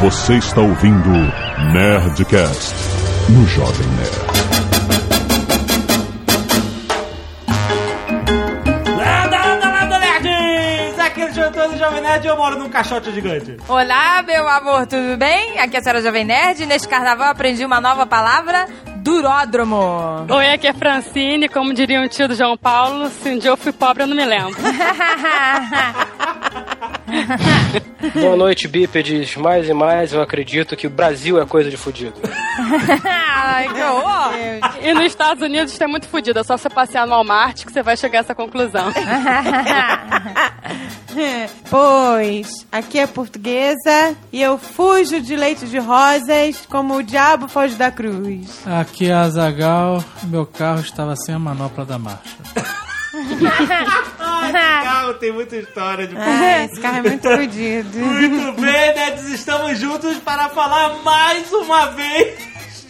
Você está ouvindo Nerdcast no Jovem Nerd. Landa, landa, landa, nerds! Aqui é o João do Jovem Nerd e eu moro num caixote gigante. Olá, meu amor, tudo bem? Aqui é a senhora Jovem Nerd. Neste carnaval aprendi uma nova palavra: duródromo. Oi, aqui é Francine, como diria um tio do João Paulo, se um dia eu fui pobre eu não me lembro. Boa noite, bípedes. Mais e mais eu acredito que o Brasil é coisa de fudido. Ai, que horror! E nos Estados Unidos tem muito fudido, é só você passear no Walmart que você vai chegar a essa conclusão. Pois, aqui é portuguesa e eu fujo de leite de rosas como o diabo foge da cruz. Aqui é a Zagal, meu carro estava sem a manopla da marcha. Ai, esse carro tem muita história de Ah, esse carro é muito fodido. Muito bem, nerds, estamos juntos para falar mais uma vez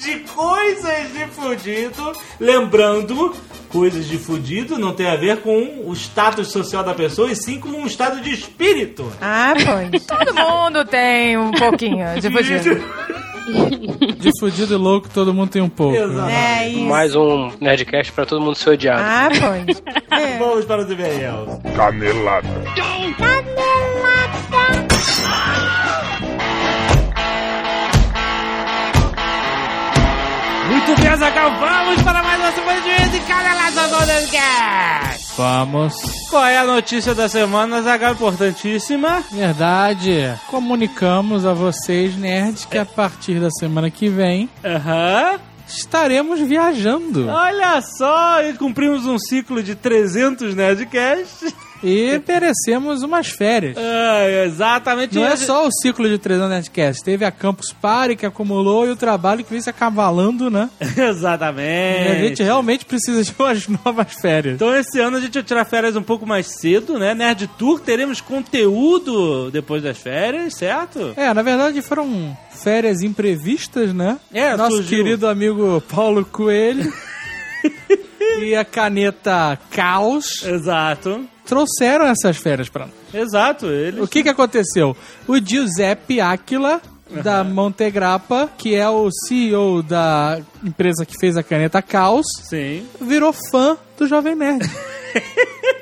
de coisas de fudido. Lembrando, coisas de fudido não tem a ver com o status social da pessoa, e sim com um estado de espírito. Ah, pois. Todo mundo tem um pouquinho de fugido. De fudido e louco, todo mundo tem um pouco. Exato. É isso. Mais um Nerdcast pra todo mundo ser odiado. Ah, pois. É. Vamos para os e-mails. Canelada. Muito bem, Zagal, vamos para mais uma semana de cada lado do Nerdcast. Vamos. Qual é a notícia da semana, Zagal? Importantíssima. Verdade. Comunicamos a vocês, nerds, que a partir da semana que vem Aham. estaremos viajando. Olha só, e cumprimos um ciclo de 300 Nerdcasts. E merecemos umas férias. Ah, exatamente. Não é só o ciclo de 300 Nerdcasts. Teve a Campus Party que acumulou e o trabalho que vem se acavalando, né? E Exatamente. a gente realmente precisa de umas novas férias. Então esse ano a gente vai tirar férias um pouco mais cedo, né? Nerd Tour, teremos conteúdo depois das férias, certo? É, na verdade foram férias imprevistas, né? É, Nosso surgiu. querido amigo Paulo Coelho e a caneta Caos Exato. trouxeram essas férias pra nós. Exato, eles... O que que aconteceu? O Giuseppe Aquila da Montegrappa, que é o CEO da empresa que fez a caneta Caos, Sim. virou fã do Jovem Nerd.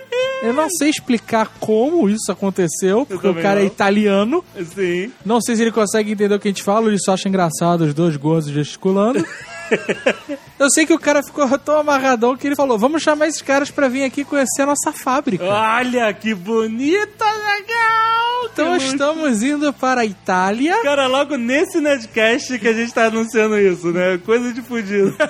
Eu não sei explicar como isso aconteceu, porque o cara é não. italiano. Sim. Não sei se ele consegue entender o que a gente fala, ele só acha engraçado os dois gordos gesticulando. Eu sei que o cara ficou tão amarradão que ele falou: vamos chamar esses caras pra vir aqui conhecer a nossa fábrica. Olha que bonita, legal! Então Temos- estamos indo para a Itália. Cara, logo nesse Nerdcast que a gente tá anunciando isso, né? Coisa de fudido.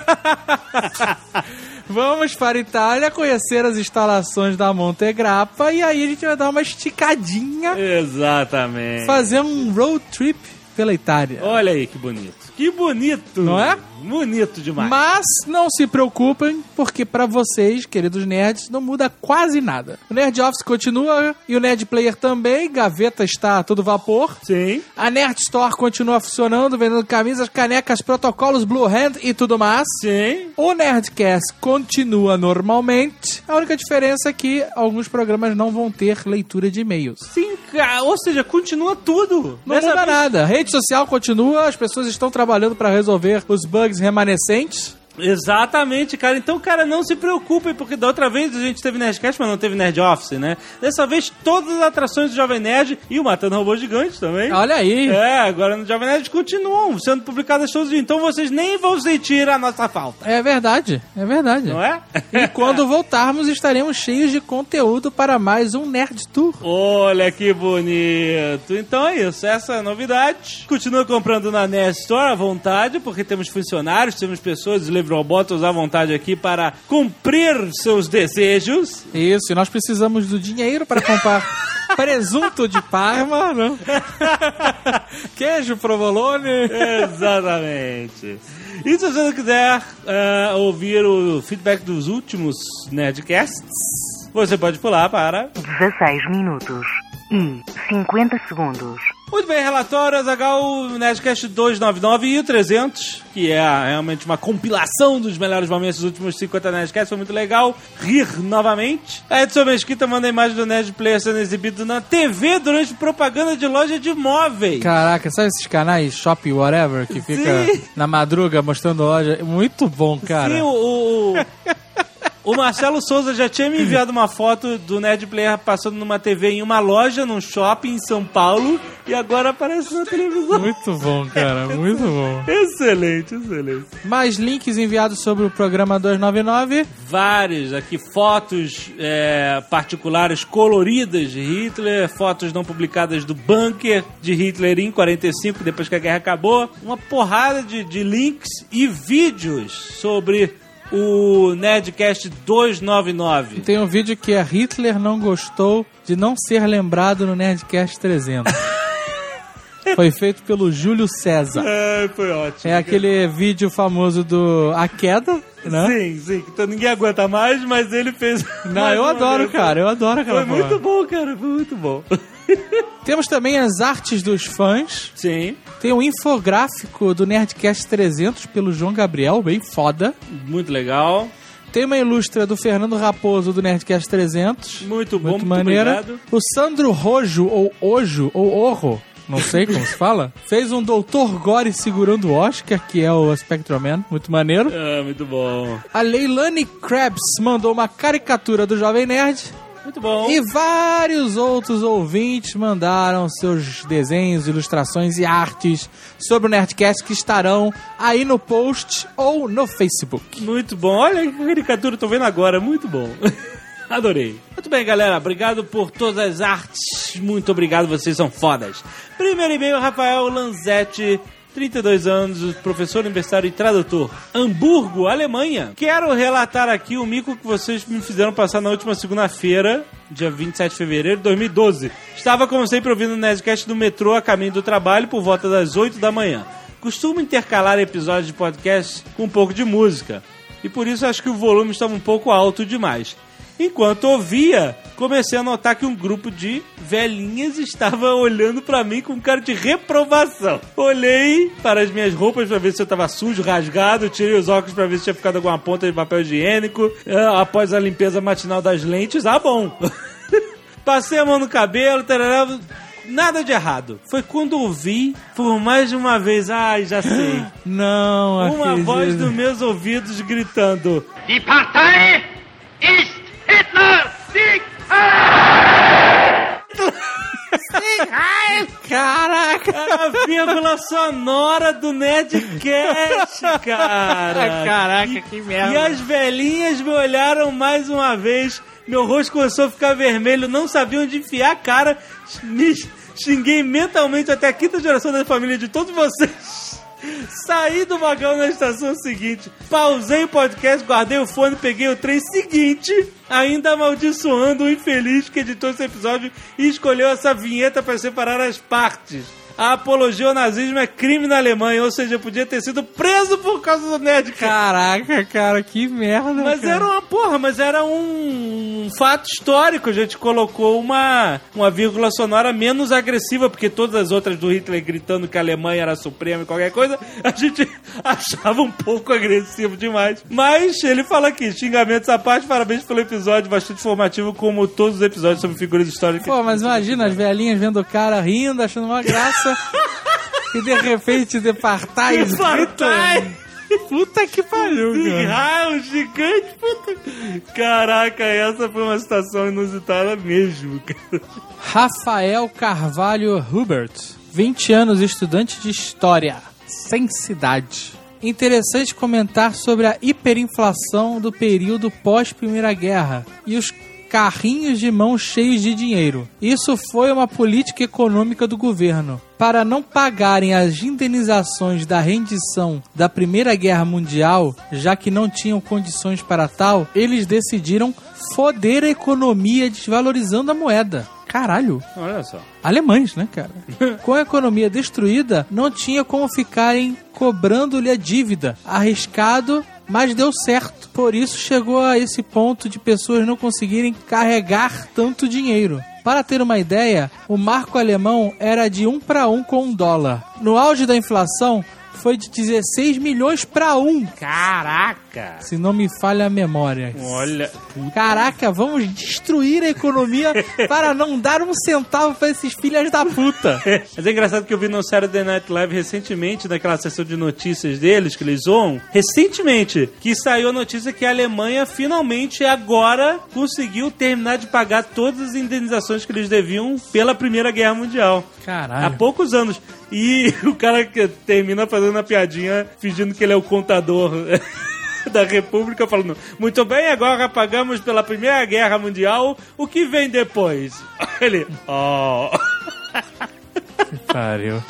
Vamos para a Itália conhecer as instalações da Montegrappa e aí a gente vai dar uma esticadinha, Exatamente. fazer um road trip pela Itália. Olha aí que bonito. Que bonito. Não é? Bonito demais. Mas não se preocupem, porque pra vocês, queridos nerds, não muda quase nada. O Nerd Office continua e o Nerd Player também. Gaveta está a todo vapor. Sim. A Nerd Store continua funcionando, vendendo camisas, canecas, protocolos, Blue Hand e tudo mais. Sim. O Nerdcast continua normalmente. A única diferença é que alguns programas não vão ter leitura de e-mails. Sim, cara. Ou seja, continua tudo. Não Dessa muda vez- nada. A rede social continua, as pessoas estão trabalhando para resolver os bugs remanescentes. Exatamente, cara. Então, cara, não se preocupem, porque da outra vez a gente teve Nerdcast, mas não teve Nerd Office, né? Dessa vez, todas as atrações do Jovem Nerd e o Matando Robô Gigante também. Olha aí. É, agora no Jovem Nerd continuam sendo publicadas todos os dias, então vocês nem vão sentir a nossa falta, É verdade, é verdade. não é? E quando voltarmos, estaremos cheios de conteúdo para mais um Nerd Tour. Olha que bonito. Então é isso, essa é a novidade. Continua comprando na Nerd Store à vontade, porque temos funcionários, temos pessoas, livre robots à vontade aqui para cumprir seus desejos. Isso, e nós precisamos do dinheiro para comprar presunto de Parma, né? queijo provolone. Exatamente. E se você não quiser ah, ouvir o feedback dos últimos Nerdcasts, você pode pular para 16 minutos e 50 segundos. Muito bem, relatório Azagal, Nerdcast 299 e o 300, que é realmente uma compilação dos melhores momentos dos últimos 50 Nerdcasts, foi muito legal. Rir novamente. A Edson Mesquita manda a imagem do Nerd Player sendo exibido na TV durante propaganda de loja de móveis. Caraca, sabe esses canais Shop Whatever que fica Sim. na madruga mostrando loja? Muito bom, cara. Sim, o, o, o Marcelo Souza já tinha me enviado uma foto do Nerd Player passando numa TV em uma loja, num shopping em São Paulo, e agora aparece na televisão. Muito bom, cara. Muito bom. Excelente, excelente. Mais links enviados sobre o programa 299. Vários aqui, fotos é, particulares coloridas de Hitler, fotos não publicadas do bunker de Hitler em 45, depois que a guerra acabou. Uma porrada de, de links e vídeos sobre o Nerdcast 299. Tem um vídeo que é Hitler não gostou de não ser lembrado no Nerdcast 300. Foi feito pelo Júlio César. É, foi ótimo. É aquele vídeo famoso do A Queda, né? Sim, sim, então ninguém aguenta mais, mas ele fez. Não, eu adoro, vez. cara. Eu adoro aquela Foi muito bom, cara, foi muito bom. Temos também as artes dos fãs. Sim, Tem um infográfico do Nerdcast 300 pelo João Gabriel, bem foda. muito legal. Tem uma ilustra do Fernando Raposo do Nerdcast 300. Muito bom, Muito muito maneira. obrigado. O Sandro Rojo, ou Ojo, ou Orro, não sei como se fala, fez um Doutor Gore segurando o Oscar, que é o Spectroman, muito maneiro. Ah, muito bom. A Leilani Krabs mandou uma caricatura do Jovem Nerd. Muito bom. E vários outros ouvintes mandaram seus desenhos, ilustrações e artes sobre o Nerdcast que estarão aí no post ou no Facebook. Muito bom. Olha que caricatura, tô vendo agora. Muito bom. Adorei. Muito bem, galera. Obrigado por todas as artes. Muito obrigado, vocês são fodas. Primeiro e-mail, Rafael Lanzetti. 32 anos, professor universitário e tradutor. Hamburgo, Alemanha. Quero relatar aqui o mico que vocês me fizeram passar na última segunda-feira, dia 27 de fevereiro de 2012. Estava, como sempre, ouvindo o Nerdcast do metrô a caminho do trabalho por volta das 8 da manhã. Costumo intercalar episódios de podcast com um pouco de música. E por isso acho que o volume estava um pouco alto demais. Enquanto ouvia, comecei a notar que um grupo de velhinhas estava olhando pra mim com cara de reprovação. Olhei para as minhas roupas pra ver se eu tava sujo, rasgado, tirei os óculos pra ver se tinha ficado alguma ponta de papel higiênico. Ah, Após a limpeza matinal das lentes, ah, bom. Passei a mão no cabelo, tarará, nada de errado. Foi quando ouvi, por mais de uma vez, ai, já sei. Não, Uma acredito. voz dos meus ouvidos gritando: Die Partei ist Hitler! Sieg! Caraca! a vírgula sonora do Nerdcast, cara. Caraca, que merda. E as velhinhas me olharam mais uma vez. Meu rosto começou a ficar vermelho, não sabia onde enfiar a cara. Me xinguei mentalmente até a quinta geração da família de todos vocês. Saí do vagão na estação seguinte, pausei o podcast, guardei o fone, peguei o trem seguinte, ainda amaldiçoando o infeliz que editou esse episódio e escolheu essa vinheta para separar as partes. A apologia ao nazismo é crime na Alemanha, ou seja, podia ter sido preso por causa do Nerdcast. Caraca, cara, que merda. Mas cara. era uma porra, mas era um fato histórico. A gente colocou uma, uma vírgula sonora menos agressiva, porque todas as outras do Hitler gritando que a Alemanha era suprema e qualquer coisa, a gente achava um pouco agressivo demais. Mas ele fala aqui, xingamentos à parte, parabéns pelo episódio, bastante informativo, como todos os episódios sobre figuras históricas. Pô, mas imagina as velhinhas vendo o cara rindo, achando uma graça. E de repente departais Departais! Puta que pariu, cara. Ah, um gigante, puta. Caraca, essa foi uma situação inusitada mesmo, cara. Rafael Carvalho Hubert, 20 anos, estudante de História, sem cidade. Interessante comentar sobre a hiperinflação do período pós-Primeira Guerra e os carrinhos de mão cheios de dinheiro. Isso foi uma política econômica do governo. Para não pagarem as indenizações da rendição da Primeira Guerra Mundial, já que não tinham condições para tal, eles decidiram foder a economia desvalorizando a moeda. Caralho. Olha só. Alemães, né, cara? Com a economia destruída, não tinha como ficarem cobrando-lhe a dívida. Arriscado, mas deu certo. Por isso chegou a esse ponto de pessoas não conseguirem carregar tanto dinheiro. Para ter uma ideia, o marco alemão era de 1 para 1 com um dólar. No auge da inflação, foi de 16 milhões para 1, Caraca! se não me falha a memória. Olha, Caraca, vamos destruir a economia para não dar um centavo para esses filhos da puta. Mas é engraçado que eu vi no Saturday Night Live recentemente, naquela sessão de notícias deles, que eles zoam, recentemente, que saiu a notícia que a Alemanha finalmente agora conseguiu terminar de pagar todas as indenizações que eles deviam pela Primeira Guerra Mundial. Há Caralho. poucos anos. E o cara que termina fazendo a piadinha, fingindo que ele é o contador da República, falando: Muito bem, agora pagamos pela Primeira Guerra Mundial, o que vem depois? Ele, oh. Pariu.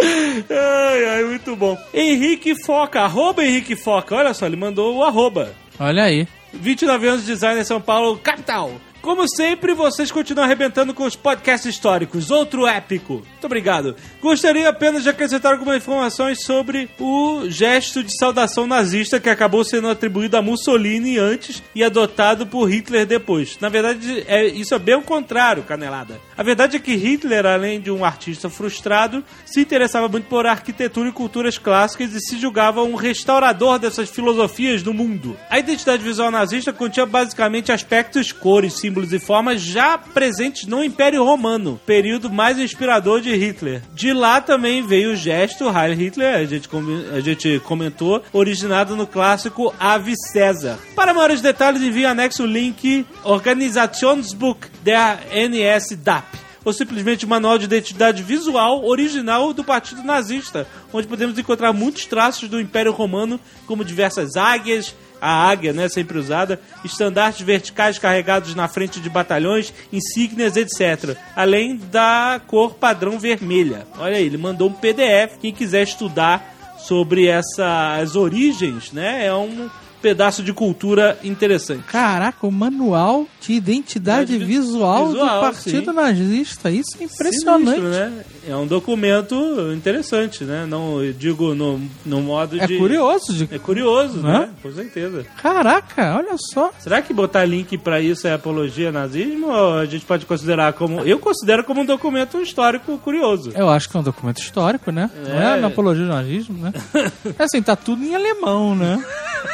Ai, ai, muito bom. Henrique Foca, arroba Henrique Foca. Olha só, ele mandou o arroba. Olha aí. 29 anos de design em São Paulo, capital. Como sempre, vocês continuam arrebentando com os podcasts históricos. Outro épico. Muito obrigado. Gostaria apenas de acrescentar algumas informações sobre o gesto de saudação nazista que acabou sendo atribuído a Mussolini antes e adotado por Hitler depois. Na verdade, é, isso é bem o contrário, canelada. A verdade é que Hitler, além de um artista frustrado, se interessava muito por arquitetura e culturas clássicas e se julgava um restaurador dessas filosofias no mundo. A identidade visual nazista continha basicamente aspectos, cores, símbolos e formas já presentes no Império Romano, período mais inspirador de Hitler. De lá também veio o gesto Heil Hitler, a gente, a gente comentou, originado no clássico Ave César. Para maiores detalhes, envie anexo o link Organisationsbuch der NSDAP ou simplesmente Manual de Identidade Visual original do Partido Nazista, onde podemos encontrar muitos traços do Império Romano, como diversas águias, a águia, né, sempre usada, estandartes verticais carregados na frente de batalhões, insígnias, etc. Além da cor padrão vermelha. Olha aí, ele mandou um PDF. Quem quiser estudar sobre essas origens, né, é um pedaço de cultura interessante. Caraca, o manual de identidade Identidade visual, visual, do Partido sim. Nazista. Isso é impressionante. Sinistro, né? É um documento interessante, né? Não digo no, no modo É de. curioso. De... É curioso, Né? né? Com certeza. Caraca, olha só. Será que botar link pra isso é apologia ao nazismo ou a gente pode considerar como. Eu considero como um documento histórico curioso. Eu acho que é um documento histórico, né? Não é É. na apologia do nazismo, né? É assim, tá tudo em alemão, né?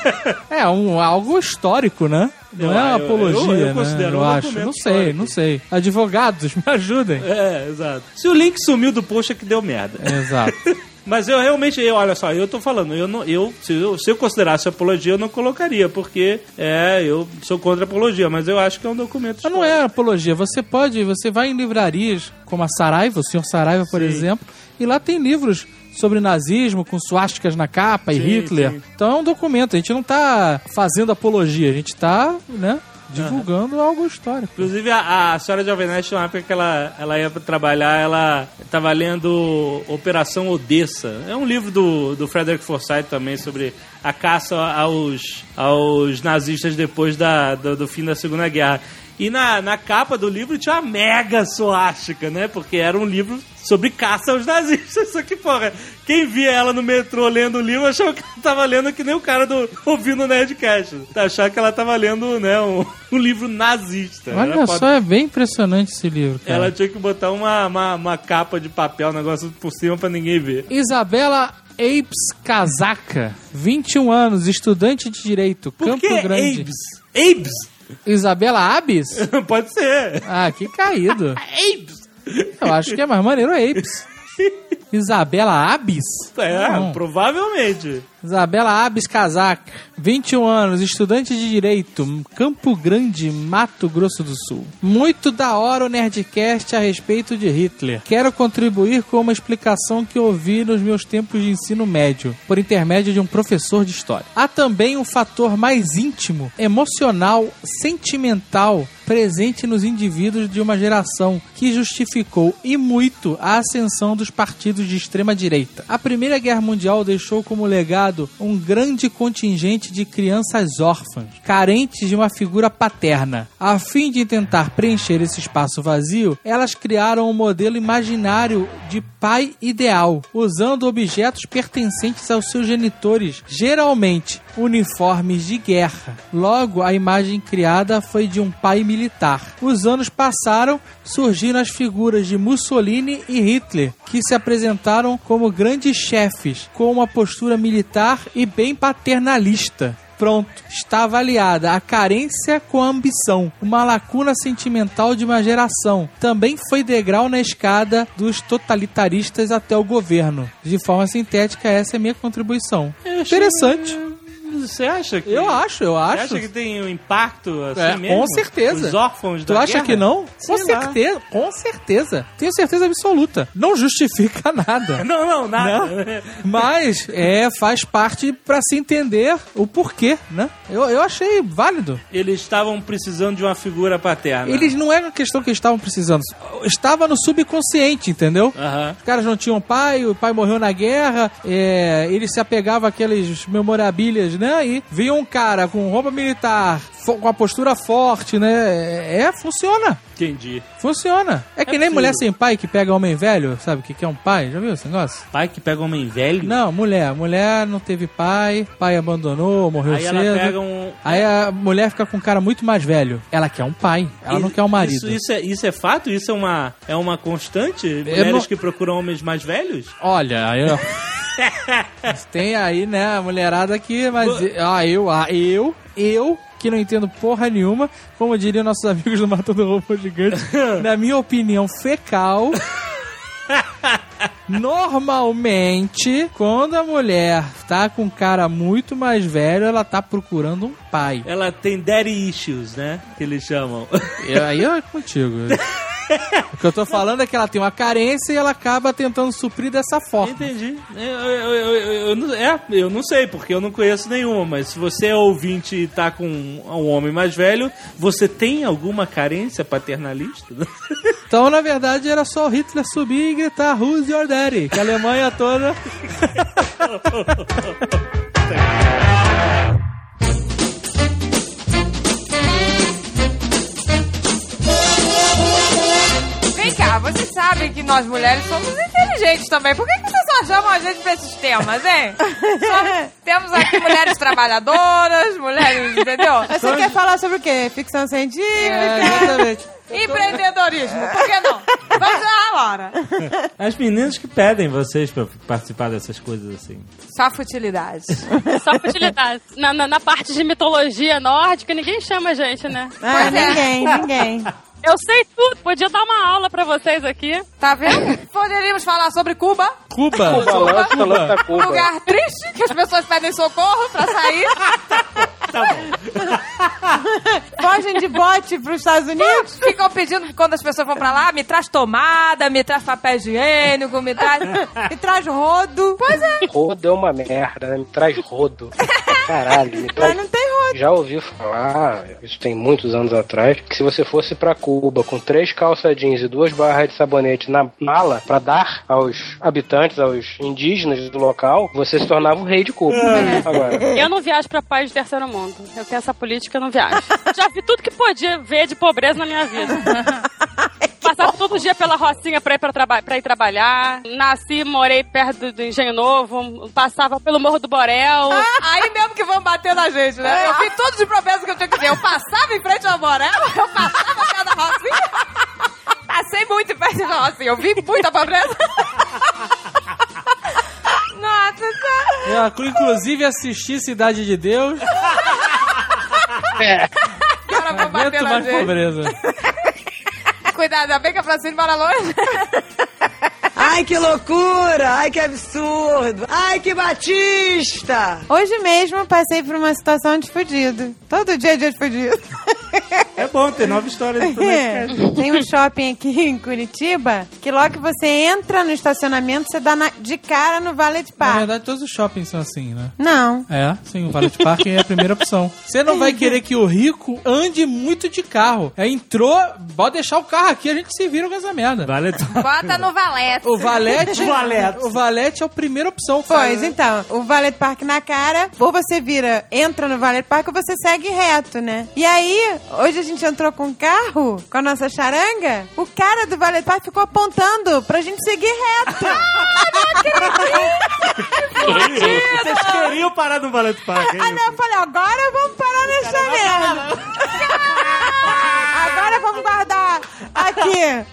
É um, algo histórico, né? Não Eu- é uma eu- apologia, eu né? considero eu um acho. documento Não sei, histórico. não sei. Advogados, me ajudem. É, exato. Se o link sumiu do post é que deu merda. Exato. Mas eu realmente, eu, olha só, eu tô falando, eu não, eu, se eu, se eu considerasse apologia, eu não colocaria, porque é, eu sou contra a apologia, mas eu acho que é um documento Mas não é apologia. Você pode, você vai em livrarias como a Saraiva, o senhor Saraiva, por Sim. exemplo, e lá tem livros sobre nazismo com suásticas na capa e Sim, Hitler. sim. Então é um documento. A gente não tá fazendo apologia, a gente tá, né, divulgando algo histórico. Inclusive, a, a senhora Jovem Nerd, na época que ela, ela ia trabalhar, ela tava lendo Operação Odessa. É um livro do, do Frederick Forsyth também sobre a caça aos, aos nazistas depois da, do, do fim da Segunda Guerra. E na, na capa do livro tinha uma mega suástica, né? Porque era um livro sobre caça aos nazistas. Só que, porra, quem via ela no metrô lendo o livro achava que ela tava lendo que nem o cara do ouvindo o Nerdcast. Achava que ela tava lendo, né, um, um livro nazista. Olha só, foda. é bem impressionante esse livro, cara. Ela tinha que botar uma, uma, uma capa de papel, um negócio por cima pra ninguém ver. Isabela Apes Casaca, 21 anos, estudante de Direito, Por Campo que Grande. Abes? Abes? Isabela Abis? Pode ser. Ah, que caído. Abes. Eu acho que é mais maneiro Apes. Isabela Abis? É, Não. provavelmente. Isabela Abis Casaca, 21 anos, estudante de Direito, Campo Grande, Mato Grosso do Sul. Muito da hora o Nerdcast a respeito de Hitler. Quero contribuir com uma explicação que ouvi nos meus tempos de ensino médio, por intermédio de um professor de história. Há também um fator mais íntimo, emocional, sentimental, presente nos indivíduos de uma geração que justificou e muito a ascensão dos partidos de extrema direita. A Primeira Guerra Mundial deixou como legado um grande contingente de crianças órfãs, carentes de uma figura paterna. A fim de tentar preencher esse espaço vazio, elas criaram um modelo imaginário de pai ideal, usando objetos pertencentes aos seus genitores, geralmente uniformes de guerra. Logo, a imagem criada foi de um pai militar. Os anos passaram, surgiram as figuras de Mussolini e Hitler, que se apresentaram como grandes chefes, com uma postura militar e bem paternalista. Pronto, está avaliada a carência com a ambição, uma lacuna sentimental de uma geração. Também foi degrau na escada dos totalitaristas até o governo. De forma sintética, essa é a minha contribuição. Interessante. Você acha que. Eu acho, eu Você acho. acha que tem um impacto assim É, mesmo? com certeza. Os órfãos Tu da acha guerra? que não? Sei com lá. certeza, com certeza. Tenho certeza absoluta. Não justifica nada. Não, não, nada. Mas é, faz parte pra se entender o porquê, né? Eu, eu achei válido. Eles estavam precisando de uma figura paterna. Eles não é uma questão que eles estavam precisando. Estava no subconsciente, entendeu? Aham. Os caras não tinham pai, o pai morreu na guerra, é, ele se apegava àqueles memorabilhas, né? E vinha um cara com roupa militar, com a postura forte, né? É, funciona. Entendi. Funciona. É que nem possível. mulher sem pai que pega homem velho, sabe? Que que é um pai? Já viu esse negócio? Pai que pega homem velho? Não, mulher. Mulher não teve pai, pai abandonou, morreu Aí cedo. ela pega um. Aí a mulher fica com um cara muito mais velho. Ela quer um pai, ela não quer um marido. Isso, isso, é, isso é fato? Isso é uma, é uma constante? Eu Mulheres não- que procuram homens mais velhos? Olha, aí, ó. Tem aí, né, a mulherada aqui, mas ah, eu, ah, eu, eu que não entendo porra nenhuma, como diriam nossos amigos do Matando Robô Gigante, na minha opinião fecal. Normalmente, quando a mulher tá com um cara muito mais velho, ela tá procurando um pai. Ela tem daddy issues, né? Que eles chamam. E aí é contigo. O que eu tô falando é que ela tem uma carência e ela acaba tentando suprir dessa forma. Entendi. Eu, eu, eu, eu- não, é, eu não sei, porque eu não conheço nenhuma, mas se você é ouvinte e tá com um homem mais velho, você tem alguma carência paternalista? Então, na verdade, era só o Hitler subir e gritar Who's your daddy? Que a Alemanha toda. Cá, vocês sabem que nós mulheres somos inteligentes também. Por que, que vocês só chamam a gente pra esses temas, hein? Só temos aqui mulheres trabalhadoras, mulheres, entendeu? Você quer falar sobre o quê? Ficção científica? É, exatamente. Empreendedorismo, por que não? Vamos lá, Laura. As meninas que pedem vocês pra participar dessas coisas assim. Só futilidade. Só futilidade. Na, na, na parte de mitologia nórdica, ninguém chama a gente, né? Ah, Pois é. ninguém, ninguém. Eu sei tudo. Podia dar uma aula pra vocês aqui. Tá vendo? Poderíamos falar sobre Cuba, Cuba. Cuba, lança, lança Cuba. lugar triste, que as pessoas pedem socorro pra sair. Fogem de bote pros Estados Unidos? Ficam pedindo que quando as pessoas vão pra lá, me traz tomada, me traz papel higiênico, me traz... E traz rodo. Pois é. Rodo é uma merda, né? Me traz rodo. Caralho, me Mas traz... não tem rodo. Já ouvi falar, isso tem muitos anos atrás, que se você fosse pra Cuba com três calça jeans e duas barras de sabonete na mala pra dar aos habitantes, aos indígenas do local, você se tornava o rei de Cuba. Agora, Eu não viajo pra país de terceiro mundo. Eu tenho essa política, eu não viajo. Já vi tudo que podia ver de pobreza na minha vida. Passava todo dia pela Rocinha pra ir, pra, traba pra ir trabalhar. Nasci, morei perto do, do Engenho Novo. Passava pelo Morro do Borel. Aí mesmo que vão bater na gente, né? Eu fiz tudo de promessa que eu tinha que dizer. Eu passava em frente ao Morel, eu passava perto da Rocinha. Passei muito em frente da Rocinha. Eu vi muita pobreza. Tá. Eu, inclusive, assisti Cidade de Deus. Cara, vão bater na mais gente. pobreza. Cuidado, ainda bem que a Francine mora longe. Ai, que loucura! Ai, que absurdo! Ai, que batista! Hoje mesmo passei por uma situação de fudido. Todo dia é dia de fudido. É bom ter nova história do É. Tem um shopping aqui em Curitiba que logo que você entra no estacionamento, você dá na- de cara no Valet Na Park. verdade, todos os shoppings são assim, né? Não. É, sim, o Valet Parking é a primeira opção. Você não vai querer que o rico ande muito de carro. É, entrou, pode deixar o carro aqui, a gente se vira com essa merda. Vale Bota no valete. O valete, Valete. o valete é a primeira opção. cara. Pois então, o Valet Park na cara, ou você vira, entra no Valet Park ou você segue reto, né? E aí, hoje a gente entrou com o carro, com a nossa charanga, o cara do Valet Park ficou apontando pra gente seguir reto. Vocês queriam parar no Ballet Park. é Ah, não, eu falei, agora vamos parar nessa merda. Agora vamos guardar aqui.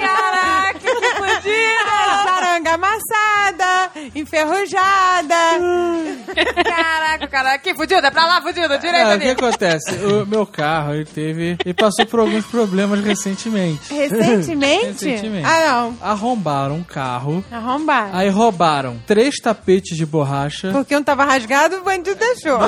Caraca, que fodida! Saranga amassada, enferrujada. Caraca, caraca, que fudida, é pra lá, fudida, direito Ah, o que ali. acontece? O meu carro, ele teve. Ele passou por alguns problemas recentemente. Recentemente? Recentemente. Ah, não. Arrombaram um carro. Arrombar. Aí roubaram três tapetes de borracha. Porque um tava rasgado, o bandido deixou.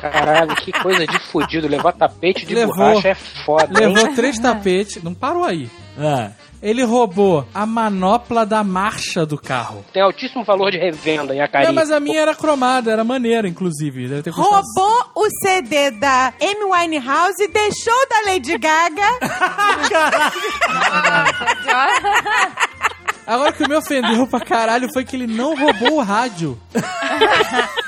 Caralho, que coisa de fudido. Levar tapete de Levou. borracha é foda, hein? Levou três tapetes. Não parou aí. Ah, Ele roubou a manopla da marcha do carro. Tem altíssimo valor de revenda em Acari. Não, mas a minha era cromada, era maneira, inclusive. Deve ter custado. Roubou o CD da Amy Winehouse e deixou da Lady Gaga. Agora o que me ofendeu pra caralho foi que ele não roubou o rádio.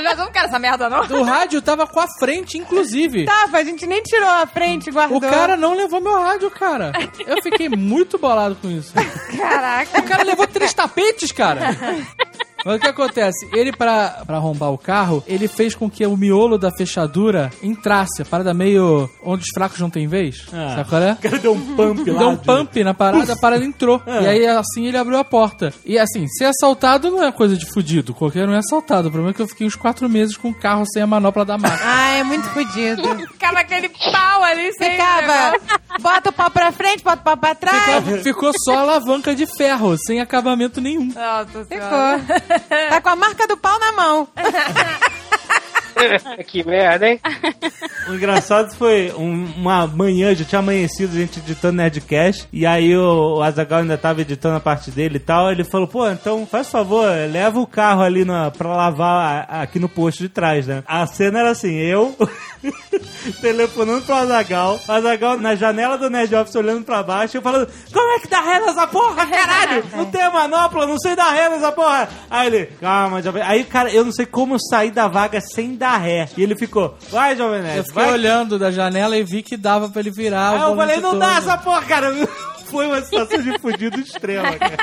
Olhou, eu não quero essa merda, não. O rádio tava com a frente, inclusive. Tava, a gente nem tirou a frente guardou. O cara não levou meu rádio, cara. Eu fiquei muito bolado com isso. Caraca. O cara levou três tapetes, cara. Mas o que acontece? Ele, pra, pra arrombar o carro, ele fez com que o miolo da fechadura entrasse. A parada meio onde os fracos não têm vez. Ah. Sabe qual é? o cara deu um pump lá. Deu um pump na parada, a parada entrou. É. E aí, assim, ele abriu a porta. E assim, ser assaltado não é coisa de fudido. Qualquer um é assaltado. O problema é que eu fiquei uns quatro meses com o carro sem a manopla da marca. Ah, é muito fodido. Ficava aquele pau ali, sem Ficava, bota o pau pra frente, bota o pau pra trás. Ficou, ficou só a alavanca de ferro, sem acabamento nenhum. Nossa. Ficou. Tá com a marca do pau na mão. que merda, hein? O engraçado foi um- uma manhã, já tinha amanhecido, a gente editando Nerdcast, e aí o, o Azagal ainda tava editando a parte dele e tal, ele falou, pô, então faz favor, leva o carro ali na, pra lavar a- aqui no posto de trás, né? A cena era assim, eu telefonando pro Azagal, o Azagal na janela do Nerd Office olhando pra baixo, eu falando, como é que dá ré nessa porra, caralho? Não tem a manopla, não sei dar ré nessa porra. Aí ele, calma, jovem. Aí, cara, eu não sei como eu saí da vaga sem dar ré. E ele ficou, vai, Jovem Nerd, Eu fiquei vai. olhando da janela e vi que dava pra ele virar. Aí eu falei, não todo. dá essa porra, cara. Foi uma situação de fudido extrema, cara.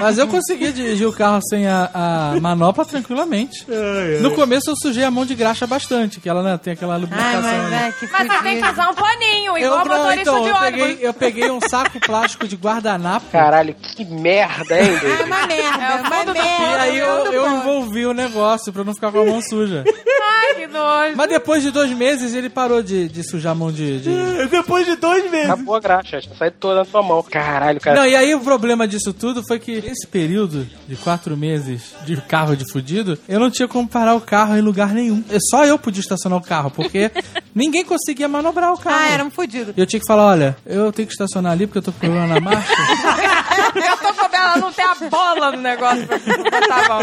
Mas eu consegui dirigir o carro sem a, a manopla tranquilamente. Ai, ai. No começo eu sujei a mão de graxa bastante, que ela né, tem aquela Ai, lubrificação. mas ali. é que Mas você tem que fazer um paninho, Eu, igual não, motorista então, de eu ônibus. peguei, eu peguei um saco plástico de guardanapo. Caralho, que merda, hein, É David? uma merda, É uma merda. E aí eu, Tudo eu bom. envolvi o negócio pra não ficar com a mão suja. Ai, que nojo. Mas depois de dois meses ele parou de, de sujar a mão de. de- Depois de dois meses. Acabou a graxa, já saiu toda na sua mão. Caralho, cara. Não, e aí o problema disso tudo foi que esse período de quatro meses de carro de fudido, eu não tinha como parar o carro em lugar nenhum. É Só eu podia estacionar o carro, porque ninguém conseguia manobrar o carro. Ah, era um fudido. E eu tinha que falar, olha, eu tenho que estacionar ali porque eu tô com problema na marcha. Eu tô com ela não tem a bola no negócio pra botar a mão.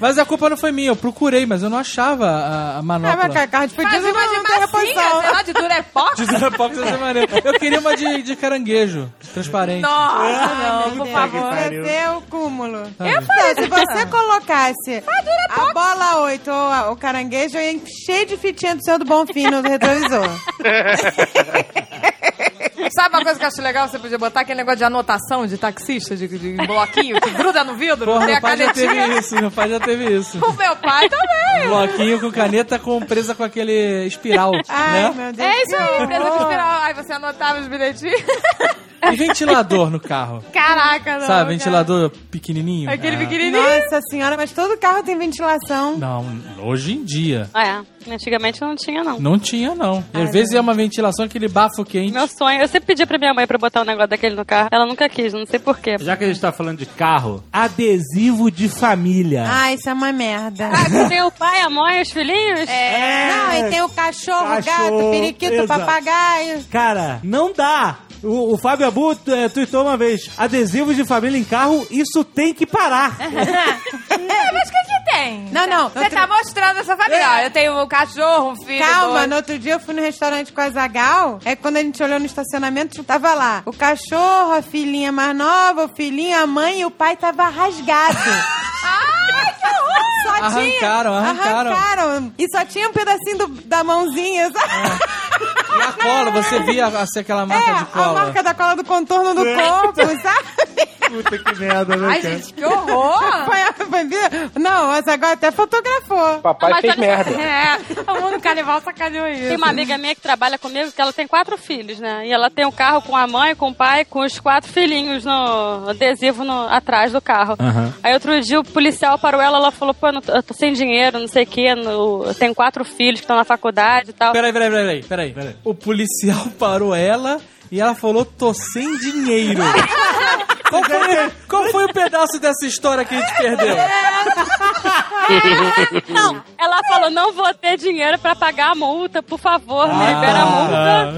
mas a culpa não foi minha, eu procurei, mas eu não achava a, a Ah, manopla. mas carro de Mas fudido uma não, de não tem massinha, reposição. sei lá, de Durepox? De Durapox ia ser maneiro. Eu queria uma de, de caranguejo, transparente. Nossa, não, por Deus, favor. é o cúmulo. sabe? Não, se você colocasse a bola 8 ou a- o caranguejo, eu ia encher de fitinha do seu do Bonfim no retrovisor. Sabe uma coisa que eu acho legal? Você podia botar aquele negócio de anotação de taxista, de, de bloquinho, que gruda no vidro, Porra, tem a meu pai já teve isso, meu pai já teve isso. O meu pai também. Bloquinho com caneta com presa com aquele espiral, Ai, né? meu Deus. É isso aí, presa de horror. espiral. Aí você anotava os bilhetinhos. E ventilador no carro. Caraca, não. Sabe, cara. ventilador pequenininho. Aquele Ah. pequenininho. Nossa senhora, mas todo carro tem ventilação. Não, hoje em dia. É, antigamente não tinha, não. Não tinha, não. E às vezes é uma ventilação, aquele bafo quente. Meu sonho, eu sempre pedi pra minha mãe pra botar um negócio daquele no carro. Ela nunca quis, não sei porquê. Já que a gente tá falando de carro, adesivo de família. Ah, isso é uma merda. Ah, tem o pai, a mãe, os filhinhos? É. Não, e tem o cachorro, o Cachorro, gato, o periquito, o exato. papagaio. Cara, não dá. O, o Fábio Abu é, tweetou uma vez: adesivos de família em carro, isso tem que parar. É, mas que tem? Não, não. Você outro- tá mostrando essa família. Ó, eu tenho um cachorro, um filho. Calma, dois. no outro dia eu fui no restaurante com a Zagal. É quando a gente olhou no estacionamento, tava lá o cachorro, a filhinha mais nova, o filhinho, a mãe e o pai tava rasgado. Ai, que horror! Só Arrancaram, tinha, arrancaram. arrancaram. E só tinha um pedacinho do- da mãozinha, sabe? E a cola, você via assim, aquela marca É, de a cola. marca da cola do contorno do corpo, sabe? Puta que merda, né, Ai, cara? gente, que horror! Foi, foi, não, mas agora até fotografou. Papai Mas fez olha- merda. É, o mundo canibal sacaneou isso. Tem uma amiga minha que trabalha comigo que ela tem quatro filhos, né? E ela tem um carro com a mãe, com o pai, com os quatro filhinhos no adesivo no, atrás do carro. Aham. Aí outro dia o policial parou ela, ela falou, pô, eu não tô- eu tô sem dinheiro, não sei o quê, no- eu tenho quatro filhos que estão na faculdade e tal. Peraí, peraí, peraí, peraí, peraí. O policial parou ela e ela falou, tô sem dinheiro. Qual foi, qual foi o pedaço dessa história que a gente perdeu? Não, ela falou, não vou ter dinheiro pra pagar a multa, por favor, me Ah, libera a multa.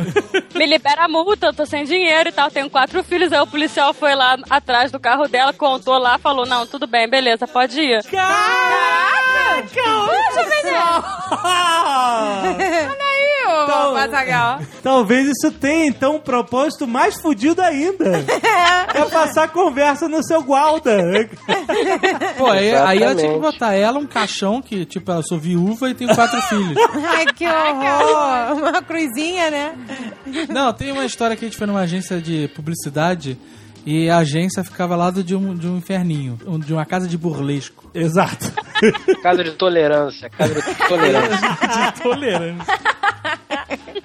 Me libera a multa, eu tô sem dinheiro e tal, tenho quatro filhos. Aí o policial foi lá atrás do carro dela, contou lá, falou, não, tudo bem, beleza, pode ir. Olha aí, ô Então- Mazagal. Talvez isso tenha, então, um propósito mais fudido ainda. É passar conversa no seu gualda. Pô, aí, aí ela tinha que botar ela um caixão que, tipo, eu sou viúva e tenho quatro filhos. Ai, que horror. Uma cruzinha, né? Não, tem uma história que a gente foi numa agência de publicidade e a agência ficava lá do- de um, de um inferninho, de uma casa de burlesco. Exato. Casa de tolerância. Casa de tolerância. Tolerância.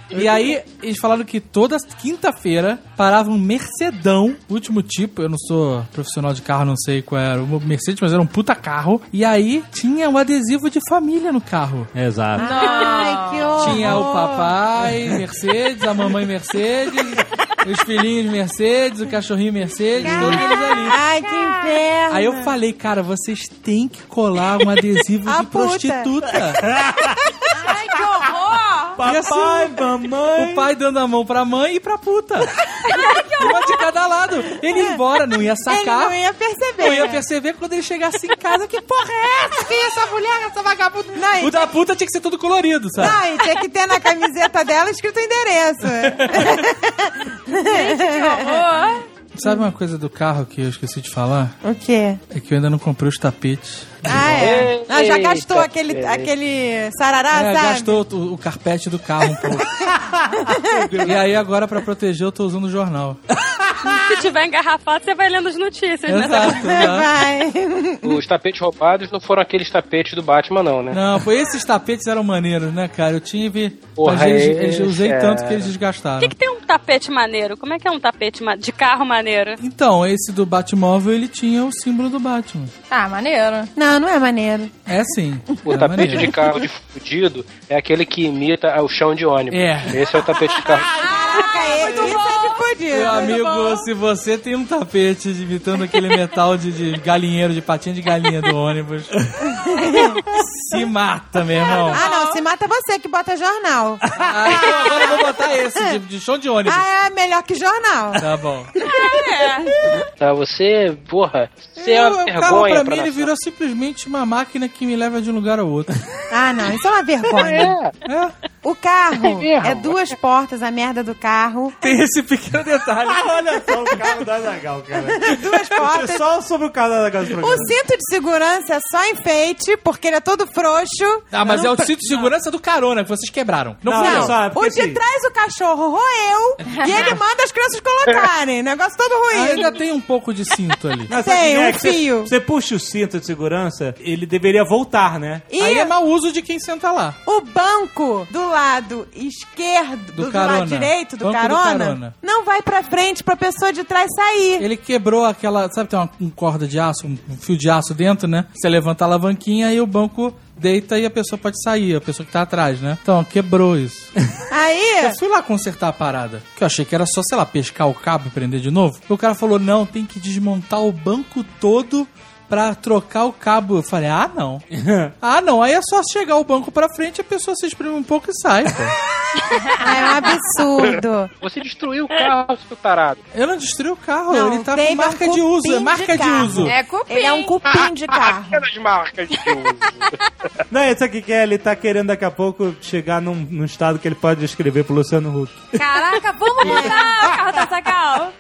E aí, eles falaram que toda quinta-feira parava um Mercedão, último tipo, eu não sou profissional de carro, não sei qual era o Mercedes, mas era um puta carro. E aí tinha um adesivo de família no carro. Exato. Ai, que horror. Tinha o papai Mercedes, a mamãe Mercedes, os filhinhos Mercedes, o cachorrinho Mercedes, todos eles ali. Ai, que inferno. Aí eu falei, cara, vocês têm que colar um adesivo de puta. prostituta. Ai, que horror! E assim, Papai, mamãe. O pai dando a mão pra mãe e pra puta. Uma de cada lado. Ele ia embora, não ia Ele sacar. não ia perceber. Não ia perceber quando ele chegasse em casa. Que porra é essa? Quem é essa mulher, essa vagabunda? Não, O e, da puta tinha que ser todo colorido, sabe? não, e tem que ter na camiseta dela escrito o endereço. Sabe uma coisa do carro que eu esqueci de falar? o quê? É que eu ainda não comprei os tapetes. Ah, é. Não, já Eita, gastou aquele, Felipe. aquele sarará, é, sabe? gastou o, o carpete do carro um pouco. e aí agora, pra proteger, eu tô usando o jornal. Se tiver engarrafado, você vai lendo as notícias, né? Exato, exato. Vai. Os tapetes roubados não foram aqueles tapetes do Batman, não, né? Não, foi esses tapetes eram maneiros, né, cara? Eu tive. Porra, eles, eles- eu usei é- tanto que eles O desgastaram. que, que tem um tapete maneiro? Como é que é um tapete de carro maneiro? Então, esse do Batmóvel, ele tinha o símbolo do Batman. Ah, maneiro. Não, não é maneiro. É sim. O é tapete maneiro. de carro de fudido é aquele que imita o chão de ônibus. É. Esse é o tapete de carro. Caraca, isso é de fudido. Meu amigo, se você tem um tapete imitando aquele metal de, de galinheiro, de patinha de galinha do ônibus, se mata, meu irmão. Ah, não, se mata você que bota jornal. Ah, então agora eu vou botar esse de, de chão de ônibus. Ah, é melhor que jornal. Tá bom. Tá, você, porra, você é Eu- uma o carro vergonha pra pra mim ele virou simplesmente uma máquina que me leva de um lugar ao outro. Ah, não, isso é uma vergonha. É, É, O carro mesmo? é duas portas, a merda do carro. tem esse pequeno detalhe. Olha só o carro da Zagal, cara. Duas portas. Só sobre o carro da Zagal do O programa. cinto de segurança é só enfeite, porque ele é todo frouxo. Ah, mas é o cinto de segurança do carona que vocês quebraram. Não, Não, eu. só, é O de assim, trás o cachorro roeu e ele manda as crianças colocarem. Negócio todo Ah, ruim. ainda tem um pouco de cinto ali. Não, sabe o Tem, que um que você- fio. Você, puxa o cinto de segurança, ele deveria voltar, né? E Aí é mau uso de quem senta lá. o banco do lado esquerdo, do, carona. lado direito do Banco do carona, carona. Não vai pra frente pra pessoa de trás sair. Ele quebrou aquela. Sabe, tem uma um corda de aço, um fio de aço dentro, né? Você levanta a alavanquinha e o banco deita e a pessoa pode sair, a pessoa que tá atrás, né? Então, quebrou isso. Aí, Eu fui lá consertar a parada. Que eu achei que era só, sei lá, pescar o cabo e prender de novo. O cara falou: não, tem que desmontar o banco todo pra trocar o cabo. Eu falei: ah, não. ah, não. Aí é só chegar o banco pra frente, a pessoa se espreme um pouco e sai, pô. é um absurdo. Você destruiu o carro, seu tarado. Eu não destruí o carro, Não, ele tá com um marca de uso. É marca de de, uso. É cupim. Ele é um cupim de carro. Apenas marcas de uso. Não, isso aqui que é, ele tá querendo daqui a pouco chegar num, num estado que ele pode escrever pro Luciano Huck. Caraca, vamos mudar o carro da Zagal.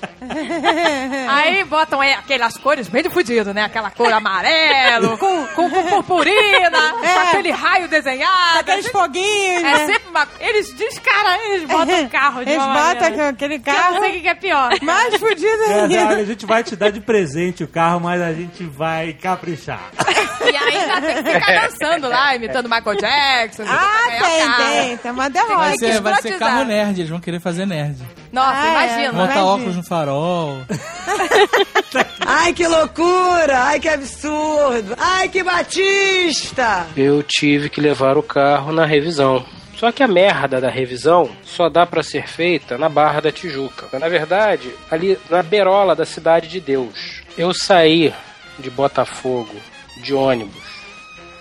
Aí botam aí aquelas cores bem de fudido, né? Aquela cor amarelo, com, com, com purpurina, com É. aquele raio desenhado. Aqueles foguinhos, É né? sempre uma... Eles descaram, eles botam o carro de Eles botam maneira aquele que Eu carro não sei o que é pior. mais fudido É, ainda. olha, a gente vai te dar de presente o carro, mas a gente vai caprichar. E ainda tem que ficar dançando lá, imitando Michael Jackson. Ah, tem, carro. tem. Tem uma Vai derrota. ser, vai ser carro nerd, eles vão querer fazer nerd. Nossa, Ah, imagina. Imagina. óculos no farol. Ai, que loucura! Ai, que absurdo! Ai, que batista! Eu tive que levar o carro na revisão. Só que a merda da revisão só dá pra ser feita na Barra da Tijuca. Na verdade, ali na berola da Cidade de Deus. Eu saí de Botafogo de ônibus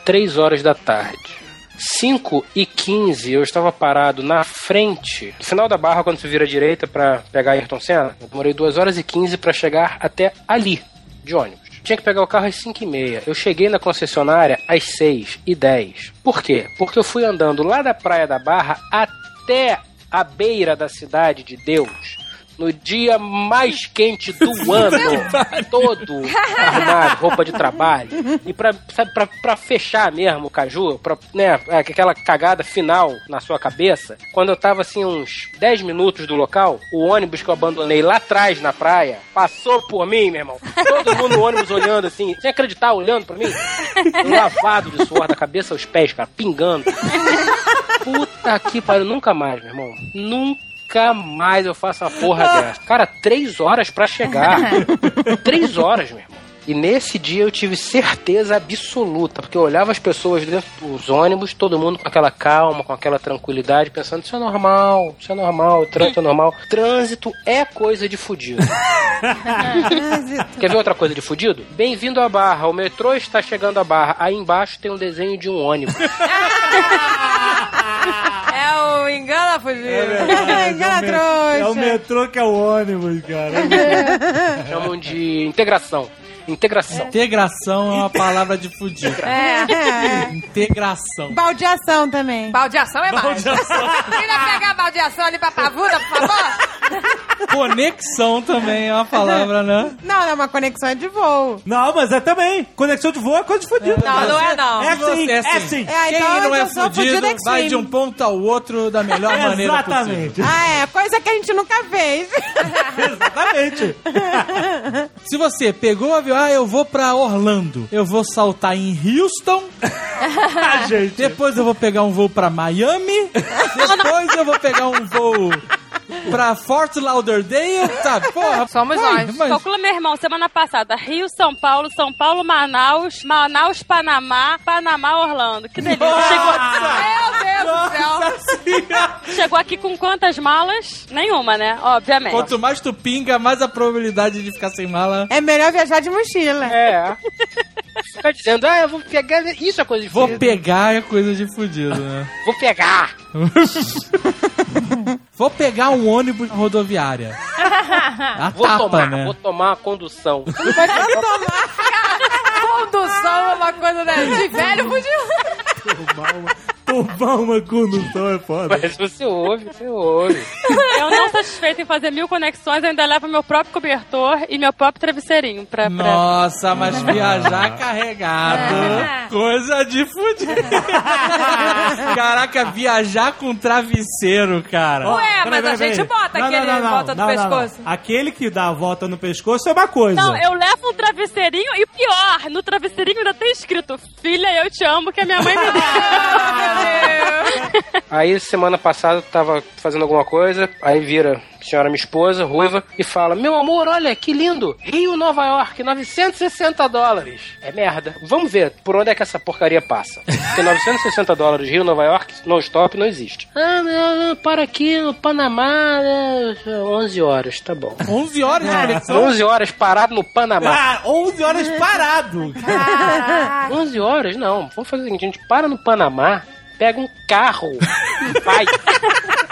3 horas da tarde. 5 e 15 eu estava parado na frente, no final da barra, quando você vira à direita pra pegar Ayrton Senna. Eu demorei 2 horas e 15 pra chegar até ali, de ônibus. Tinha que pegar o carro às 5 e meia. Eu cheguei na concessionária às 6 e 10. Por quê? Porque eu fui andando lá da Praia da Barra até a beira da Cidade de Deus. No dia mais quente do ano, todo arrumado, roupa de trabalho. E pra, sabe, pra, pra fechar mesmo o caju, pra, né, aquela cagada final na sua cabeça, quando eu tava assim uns 10 minutos do local, o ônibus que eu abandonei lá atrás na praia passou por mim, meu irmão. Todo mundo no ônibus olhando assim, sem acreditar, olhando pra mim. Um lavado de suor da cabeça aos pés, cara, pingando. Puta que pariu, nunca mais, meu irmão. Nunca mais eu faço uma porra dessa. Cara, três horas pra chegar. três horas, meu irmão. E nesse dia eu tive certeza absoluta, porque eu olhava as pessoas dentro dos ônibus, todo mundo com aquela calma, com aquela tranquilidade, pensando: isso é normal, isso é normal, o trânsito é normal. Trânsito é coisa de fudido. Quer ver outra coisa de fudido? Bem-vindo à Barra, o metrô está chegando à Barra. Aí embaixo tem um desenho de um ônibus. É o engana fugido. Engana é, o me- é o metrô que é o ônibus, cara. Chamam de integração. Integração. Integração é uma palavra de fudido. É. Integração. Baldeação também. Baldeação é mais. Queria pegar a baldeação ali pra pavuda, por favor? Conexão também é uma palavra, né? Não, não, uma conexão é de voo. Não, mas é também. Conexão de voo é coisa de fudido. Não, não é não. É Você sim, é é assim. sim. É, Quem então não é fudido vai de um ponto ao outro da melhor maneira possível. Exatamente. Ah, é, coisa que a gente nunca fez. Exatamente. Se você pegou o avião, ah, eu vou pra Orlando. Eu vou saltar em Houston. Ah, gente. Depois eu vou pegar um voo pra Miami. Depois eu vou pegar um voo pra Fort Lauderdale. Sabe, porra. Somos vai, nós. mas- Calcula, meu irmão, semana passada, Rio, São Paulo, São Paulo, Manaus, Manaus, Panamá, Panamá, Orlando. Que delícia. Chegou, Meu Deus do céu. chegou aqui com quantas malas? Nenhuma, né? Obviamente. Quanto mais tu pinga, mais a probabilidade de ficar sem mala. É melhor viajar de mochila. É. Fica dizendo, ah, eu vou pegar. Isso é coisa de Vou fudido. pegar é coisa de fudido, né? Vou pegar. Vou pegar um ônibus na rodoviária. A Vou tapa, tomar, né? vou tomar a condução. Condução é uma coisa, né? De velho. Tomar uma, tomar uma condução é foda. Mas você ouve, você ouve. Eu não satisfeita em fazer mil conexões, ainda levo meu próprio cobertor e meu próprio travesseirinho pra... pra... Nossa, mas viajar carregado. Coisa de fudido. Caraca, viajar com travesseiro, cara. Ué, mas a gente bota Não, aquele não, não, volta do não, não, não. pescoço. Aquele que dá a volta no pescoço é uma coisa. Não, eu levo um travesseirinho e pior, no travesseirinho ainda tem escrito Filha, eu te amo, que a minha mãe me deu. Aí semana passada tava fazendo alguma coisa, aí vira senhora minha esposa, ruiva, e fala: Meu amor, olha que lindo! Rio Nova York, 960 dólares. É merda. Vamos ver por onde é que essa porcaria passa. Porque 960 dólares Rio Nova York, non stop, não existe. Ah, não, não, para aqui no Panamá, né, 11 horas, tá bom. 11 horas de conexão. 11 horas parado no Panamá. Ah, 11 horas parado. 11 horas? Não. Vamos fazer o seguinte: a gente para no Panamá, pega um carro e vai.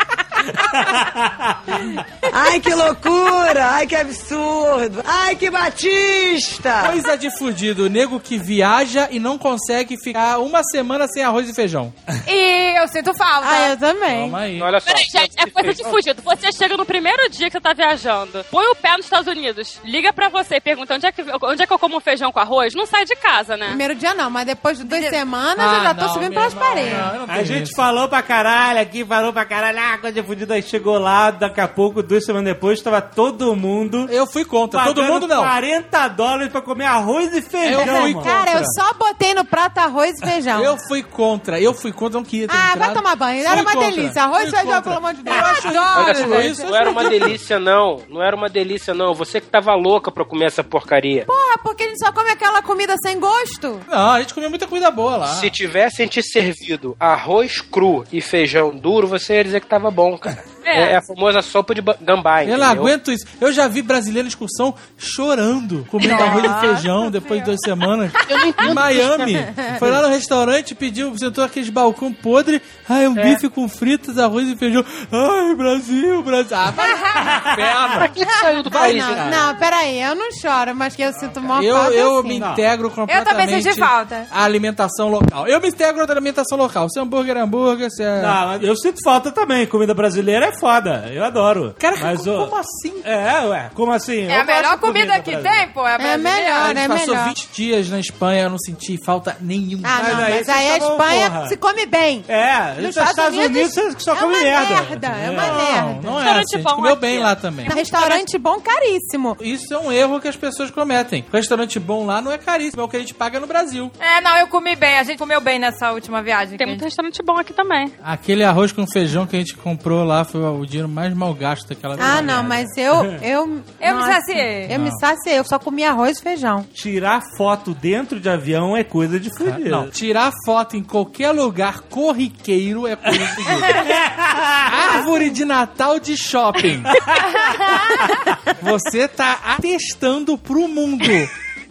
Ai, que loucura! Ai, que absurdo! Ai, que batista! Coisa de fudido, o nego que viaja e não consegue ficar uma semana sem arroz e feijão. E eu sinto falta. Ah, eu também. Calma aí. Olha só. Peraí, gente, é coisa de fugido. Você chega no primeiro dia que você tá viajando, põe o pé nos Estados Unidos, liga pra você e pergunta onde é, que, onde é que eu como feijão com arroz, não sai de casa, né? Primeiro dia não, mas depois de duas semanas Ah, eu já tô não, subindo pelas paredes. não, eu não A gente isso. falou pra caralho aqui, falou pra caralho, ah, coisa fudida. Aí chegou lá, daqui a pouco, duas semanas depois, tava todo mundo. Eu fui contra, todo mundo não. 40 dólares pra comer arroz e feijão. Eu fui mano. Cara, eu contra. só botei no prato arroz e feijão. Eu fui contra, eu fui contra, não queria ter Ah, vai entrado. tomar banho. Fui Era uma contra, delícia. Arroz e feijão, contra. pelo amor de Deus. Eu Olha Adoro, só, gente. não era uma delícia, não. Não era uma delícia, não. Você que tava louca pra comer essa porcaria. Porra, porque a gente só come aquela comida sem gosto. Não, a gente comeu muita comida boa lá. Se tivessem te servido arroz cru e feijão duro, você ia dizer que tava bom, cara. É. É, a famosa sopa de gambá, Eu não entendeu? aguento isso. Eu já vi brasileiro excursão chorando, comendo arroz e feijão depois de duas semanas. Em Miami. Foi lá no restaurante, pediu, sentou aqueles balcão podre. Ai, um bife com fritas, arroz e feijão. Ai, Brasil, Brasil. Ah, vai. Quem que saiu do Vai, país? não, hein? não, peraí, eu não choro, mas que eu sinto Eu, falta eu assim. me integro completamente também senti falta. à alimentação local. Eu me integro à alimentação local. Se é hambúrguer, é hambúrguer, se é... Não, eu sinto falta também. Comida brasileira é foda. Eu adoro. Cara, mas, como, ô, como assim? É, ué. Como assim? É Eu a melhor de comida que tem, pô. É, É melhor, A é gente passou melhor. 20 dias na Espanha, eu não senti falta nenhuma. Ah, Mas não, aí mas vocês aí a Espanha porra. se come bem. É, nos Estados, Unidos, você só é come uma merda. merda, é uma Não, merda. não é Restaurante assim. A gente bom comeu aqui. bem lá também. Restaurante bom, caríssimo. Isso é um erro que as pessoas cometem. Restaurante bom lá não é caríssimo, é o que a gente paga no Brasil. É, não, eu comi bem. A gente comeu bem nessa última viagem. Tem muito gente- restaurante bom aqui também. Aquele arroz com feijão que a gente comprou lá foi o dinheiro mais mal gasto daquela Ah, não, mas eu... Eu, Eu me saciei. Eu me saciei, eu só comi arroz e feijão. Tirar foto dentro de avião é coisa de fudido. Não, tirar foto em qualquer lugar corriqueiro é coisa de fudido. Árvore de Natal de shopping. Você tá atestando pro mundo.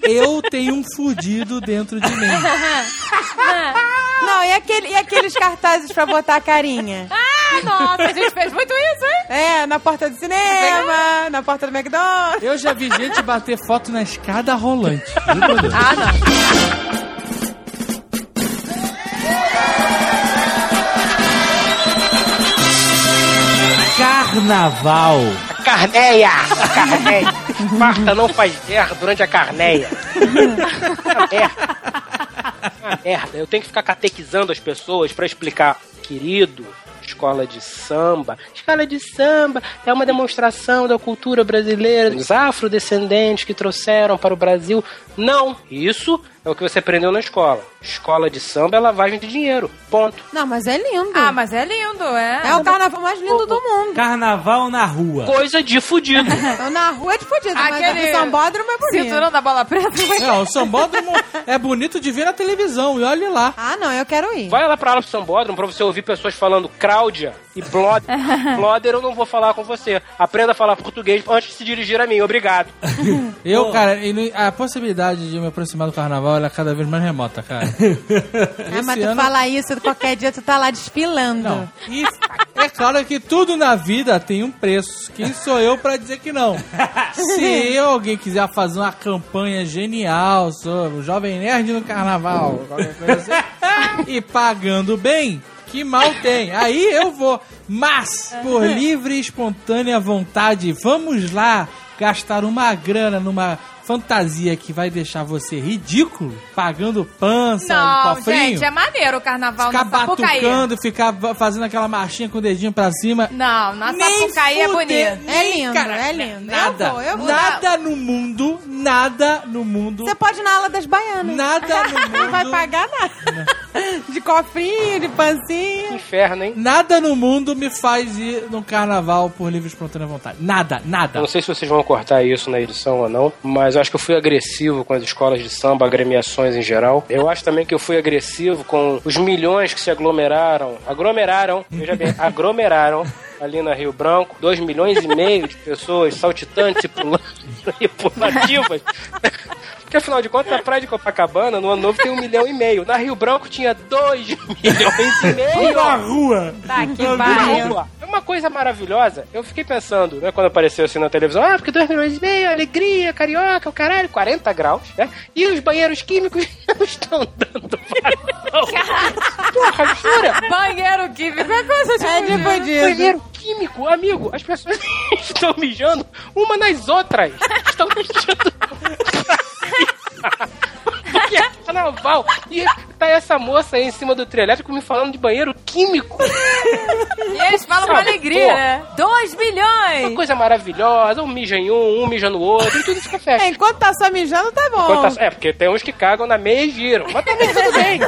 Eu tenho um fudido dentro de mim. Não, e, aquele, e aqueles cartazes pra botar a carinha? Ah, nossa, a gente fez muito isso, hein? É, na porta do cinema, na porta do McDonald's. Eu já vi gente bater foto na escada rolante. Ah, não. Carnaval. Carneia! Carneia! Farta não faz guerra durante a carneia. Uma Uma merda. Eu tenho que ficar catequizando as pessoas pra explicar, querido. Escola de samba. Escola de samba é uma demonstração da cultura brasileira, dos afrodescendentes que trouxeram para o Brasil. Não, isso é o que você aprendeu na escola. Escola de samba é lavagem de dinheiro. Ponto. Não, mas é lindo. Ah, mas é lindo, é. É o carnaval mais lindo do mundo. Carnaval na rua. Coisa de fudido. Então, na rua é de fudido, mas Aquele o sambódromo é bonito. Cinturão da bola preta. Não, o sambódromo é bonito de ver na televisão, e olhe lá. Ah, não, eu quero ir. Vai lá pra aula pro Sambódromo pra você ouvir pessoas falando Cláudia e Bloder. Bloder eu não vou falar com você. Aprenda a falar português antes de se dirigir a mim. Obrigado. Eu, cara, a possibilidade de me aproximar do carnaval ela é cada vez mais remota, cara. Ah, mas tu ano- fala isso, qualquer dia tu tá lá desfilando. Não. E é claro que tudo na vida tem um preço. Quem sou eu pra dizer que não? Se eu, alguém quiser fazer uma campanha genial sobre o Jovem Nerd no Carnaval, qualquer coisa assim, e pagando bem, que mal tem. Aí eu vou. Mas, por livre e espontânea vontade, vamos lá gastar uma grana numa fantasia que vai deixar você ridículo, pagando pança, Não, cofrinho. gente, é maneiro o carnaval Ficar na Sapucaí. batucando, ficar fazendo aquela marchinha com o dedinho pra cima. Não, na Nem Sapucaí é bonito. É lindo, cara, é lindo. Nada, Eu vou, eu vou. nada no mundo, nada no mundo, Você pode ir na aula das baianas. nada no mundo, Não vai pagar nada. De cofrinho, de pancinha. Inferno, hein? nada no mundo me faz ir no carnaval por livre espontânea vontade. Nada, nada. Eu não sei se vocês vão cortar isso na edição ou não, mas eu acho que eu fui agressivo com as escolas de samba, agremiações em geral. Eu acho também que eu fui agressivo com os milhões que se aglomeraram. Aglomeraram, veja bem, aglomeraram ali na Rio Branco. Dois milhões e meio de pessoas saltitantes e pulando e pulativas. Porque afinal de contas, na praia de Copacabana, no ano novo, tem um milhão e meio. Na Rio Branco tinha dois milhões e meio. Na rua. Tá que pariu. É Uma coisa maravilhosa, eu fiquei pensando, né, quando apareceu assim na televisão, ah, porque 2 milhões e meio, alegria, carioca, o caralho, 40 graus, né? E os banheiros químicos não estão dando. Porra, jura? Banheiro químico é coisa de É de bandido. Banheiro químico, amigo, as pessoas estão mijando uma nas outras. Estão mijando Porque é carnaval. E tá essa moça aí em cima do trio elétrico me falando de banheiro químico. E eles falam com alegria, pô. né? 2 Uma milhões! coisa maravilhosa, um mija em um, um mija no outro, e tudo fica É, festa. enquanto tá só mijando, tá bom. Tá- É, porque tem uns que cagam na meia e giram. Mas também tudo bem.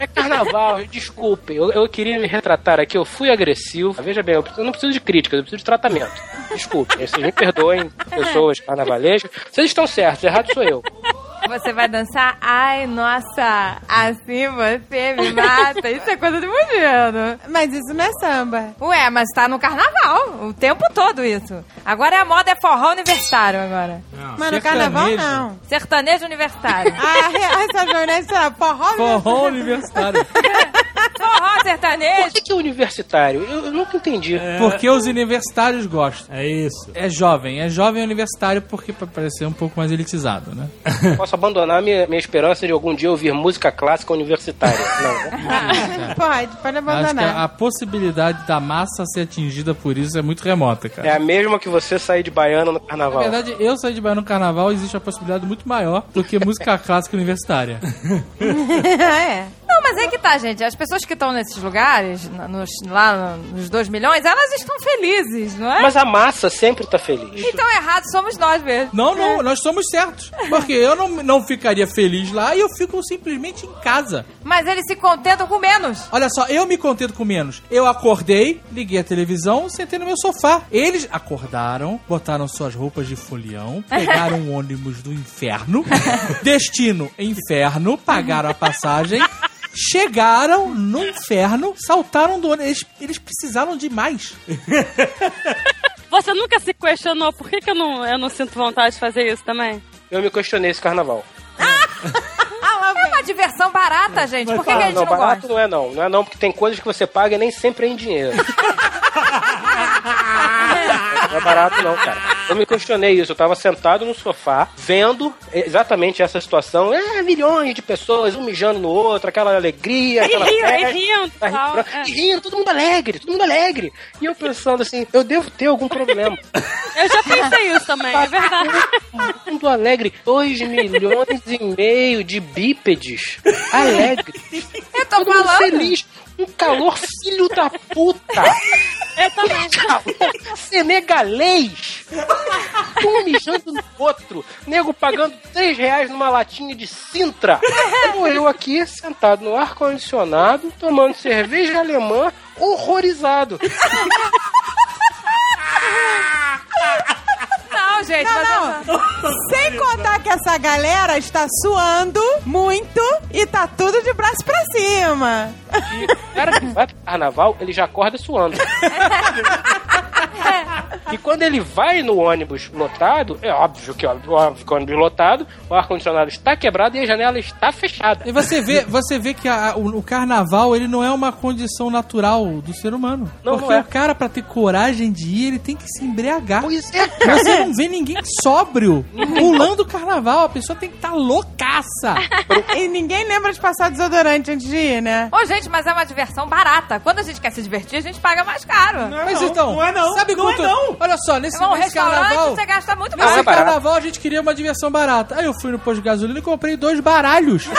É carnaval, desculpem. Eu, eu queria me retratar aqui, eu fui agressivo. Veja bem, eu preciso- eu não preciso de críticas, eu preciso de tratamento. Desculpem, vocês me perdoem, pessoas carnavalescas. Vocês estão certos, errado sou eu. Você vai dançar? Ai, nossa, assim você me mata. Isso é coisa de fudido. Mas isso não é samba. Ué, mas tá no carnaval o tempo todo isso. Agora a moda é forró universitário agora. Mas no carnaval, não. Sertanejo universitário. Ah, essa jornada, lá, forró, Forró universitário. forró Por sertanejo. que, que é universitário? Eu, eu nunca entendi. Porque os universitários gostam. É isso. É jovem, é jovem universitário porque pra parecer um pouco mais elitizado, né? Posso abandonar minha, minha esperança de algum dia ouvir música clássica universitária. Não, né? Pode, pode Acho que abandonar. a, a possibilidade da massa ser atingida por isso é muito remota, cara. É a mesma que você sair de baiana no Na carnaval. verdade, eu sair de Bahia no carnaval existe a possibilidade muito maior do que música clássica universitária. é. Não, mas é que tá, gente. As pessoas que estão nesses lugares, nos, lá nos 2 milhões, elas estão felizes, não é? Mas a massa sempre tá feliz. Então errado somos nós mesmo. Não, não, nós somos certos. Porque eu não, não ficaria feliz lá e eu fico simplesmente em casa. Mas eles se contentam com menos. Olha só, eu me contento com menos. Eu acordei, liguei a televisão, sentei no meu sofá. Eles acordaram, botaram suas roupas de folião, pegaram um ônibus do inferno, destino inferno, pagaram a passagem. Chegaram no inferno, saltaram do ônibus. Eles, eles precisaram de mais. Você nunca se questionou por que, que eu, não, eu não sinto vontade de fazer isso também? Eu me questionei esse carnaval. É uma diversão barata, gente. Por que, que a gente não, não, barato gosta? não é não. Não é não, porque tem coisas que você paga e nem sempre é em dinheiro. não é barato não, cara. Eu me questionei isso. Eu tava sentado no sofá, vendo exatamente essa situação. É, milhões de pessoas, um mijando no outro, aquela alegria, E aquela rindo, festa, e rindo, tá tal, rindo, é. e rindo, todo mundo alegre, todo mundo alegre. E eu pensando assim, eu devo ter algum problema. Eu já pensei isso também, é verdade. Todo mundo alegre, 2 milhões e meio de bípedes alegres. Eu tô Todo mundo falando. feliz. Um calor filho da puta. Eu também. Calor senegalês. Um mijando no outro. Nego pagando 3 reais numa latinha de Sintra. Como eu aqui, sentado no ar-condicionado, tomando cerveja alemã, horrorizado. Não, gente, mas Não, não. Sem contar que essa galera está suando muito e tá tudo de braço pra cima. E o cara que vai pro carnaval, ele já acorda suando. E quando ele vai no ônibus lotado, é óbvio que, óbvio, óbvio que o ônibus lotado, o ar-condicionado está quebrado e a janela está fechada. E você vê, você vê que a- o, o carnaval ele não é uma condição natural do ser humano. Não, Porque não é. o cara, pra ter coragem de ir, ele tem que se embriagar. Pois é. Você não vê ninguém sóbrio pulando o carnaval. A pessoa tem que estar loucaça. E ninguém lembra de passar desodorante antes de ir, né? Ô, gente, mas é uma diversão barata. Quando a gente quer se divertir, a gente paga mais caro. Não é Mas não, então, não é não. sabe não quanto? É não. Olha só, nesse, É um nesse restaurante, carnaval. você gasta muito Não, Nesse é barato. carnaval a gente queria uma diversão barata. Aí eu fui no posto de gasolina e comprei dois baralhos.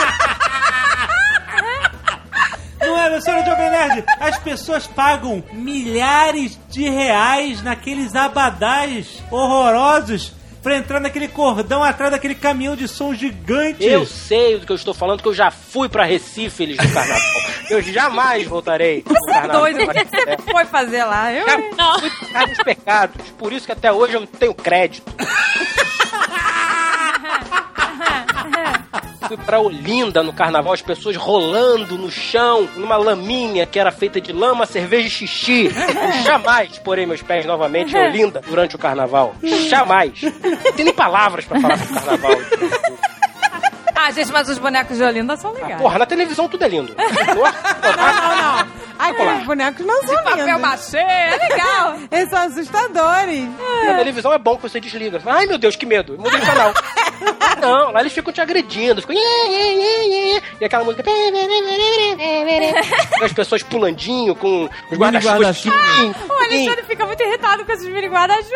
Não é, senhora Jovem Nerd. As pessoas pagam milhares de reais naqueles abadás horrorosos pra entrar naquele cordão atrás daquele caminhão de som gigante. Eu sei do que eu estou falando, que eu já fui pra Recife, eles do carnaval. Eu jamais voltarei pro carnaval. Doido, o que você foi fazer lá? Eu... Já fui por causa dos pecados, por isso que até hoje eu não tenho crédito. Fui pra Olinda no carnaval, as pessoas rolando no chão, numa laminha que era feita de lama, cerveja e xixi. Eu jamais porei meus pés novamente em Olinda durante o carnaval. Jamais. Não tem nem palavras pra falar sobre o carnaval. Ah, gente, mas os bonecos de Olinda são legais. Porra, na televisão tudo é lindo. Ar- Não, não. Aqueles bonecos não são Papel lindos. machê, é legal. Eles são assustadores. Na televisão é bom que você desliga. Ai, meu Deus, que medo. Muda de canal. Não, lá eles ficam te agredindo. Ficam... E aquela música... As pessoas pulandinho com os guarda-chuvas. guarda-chuva. pequenininhos, O Alexandre fica muito irritado com esses mini guarda-chuvas.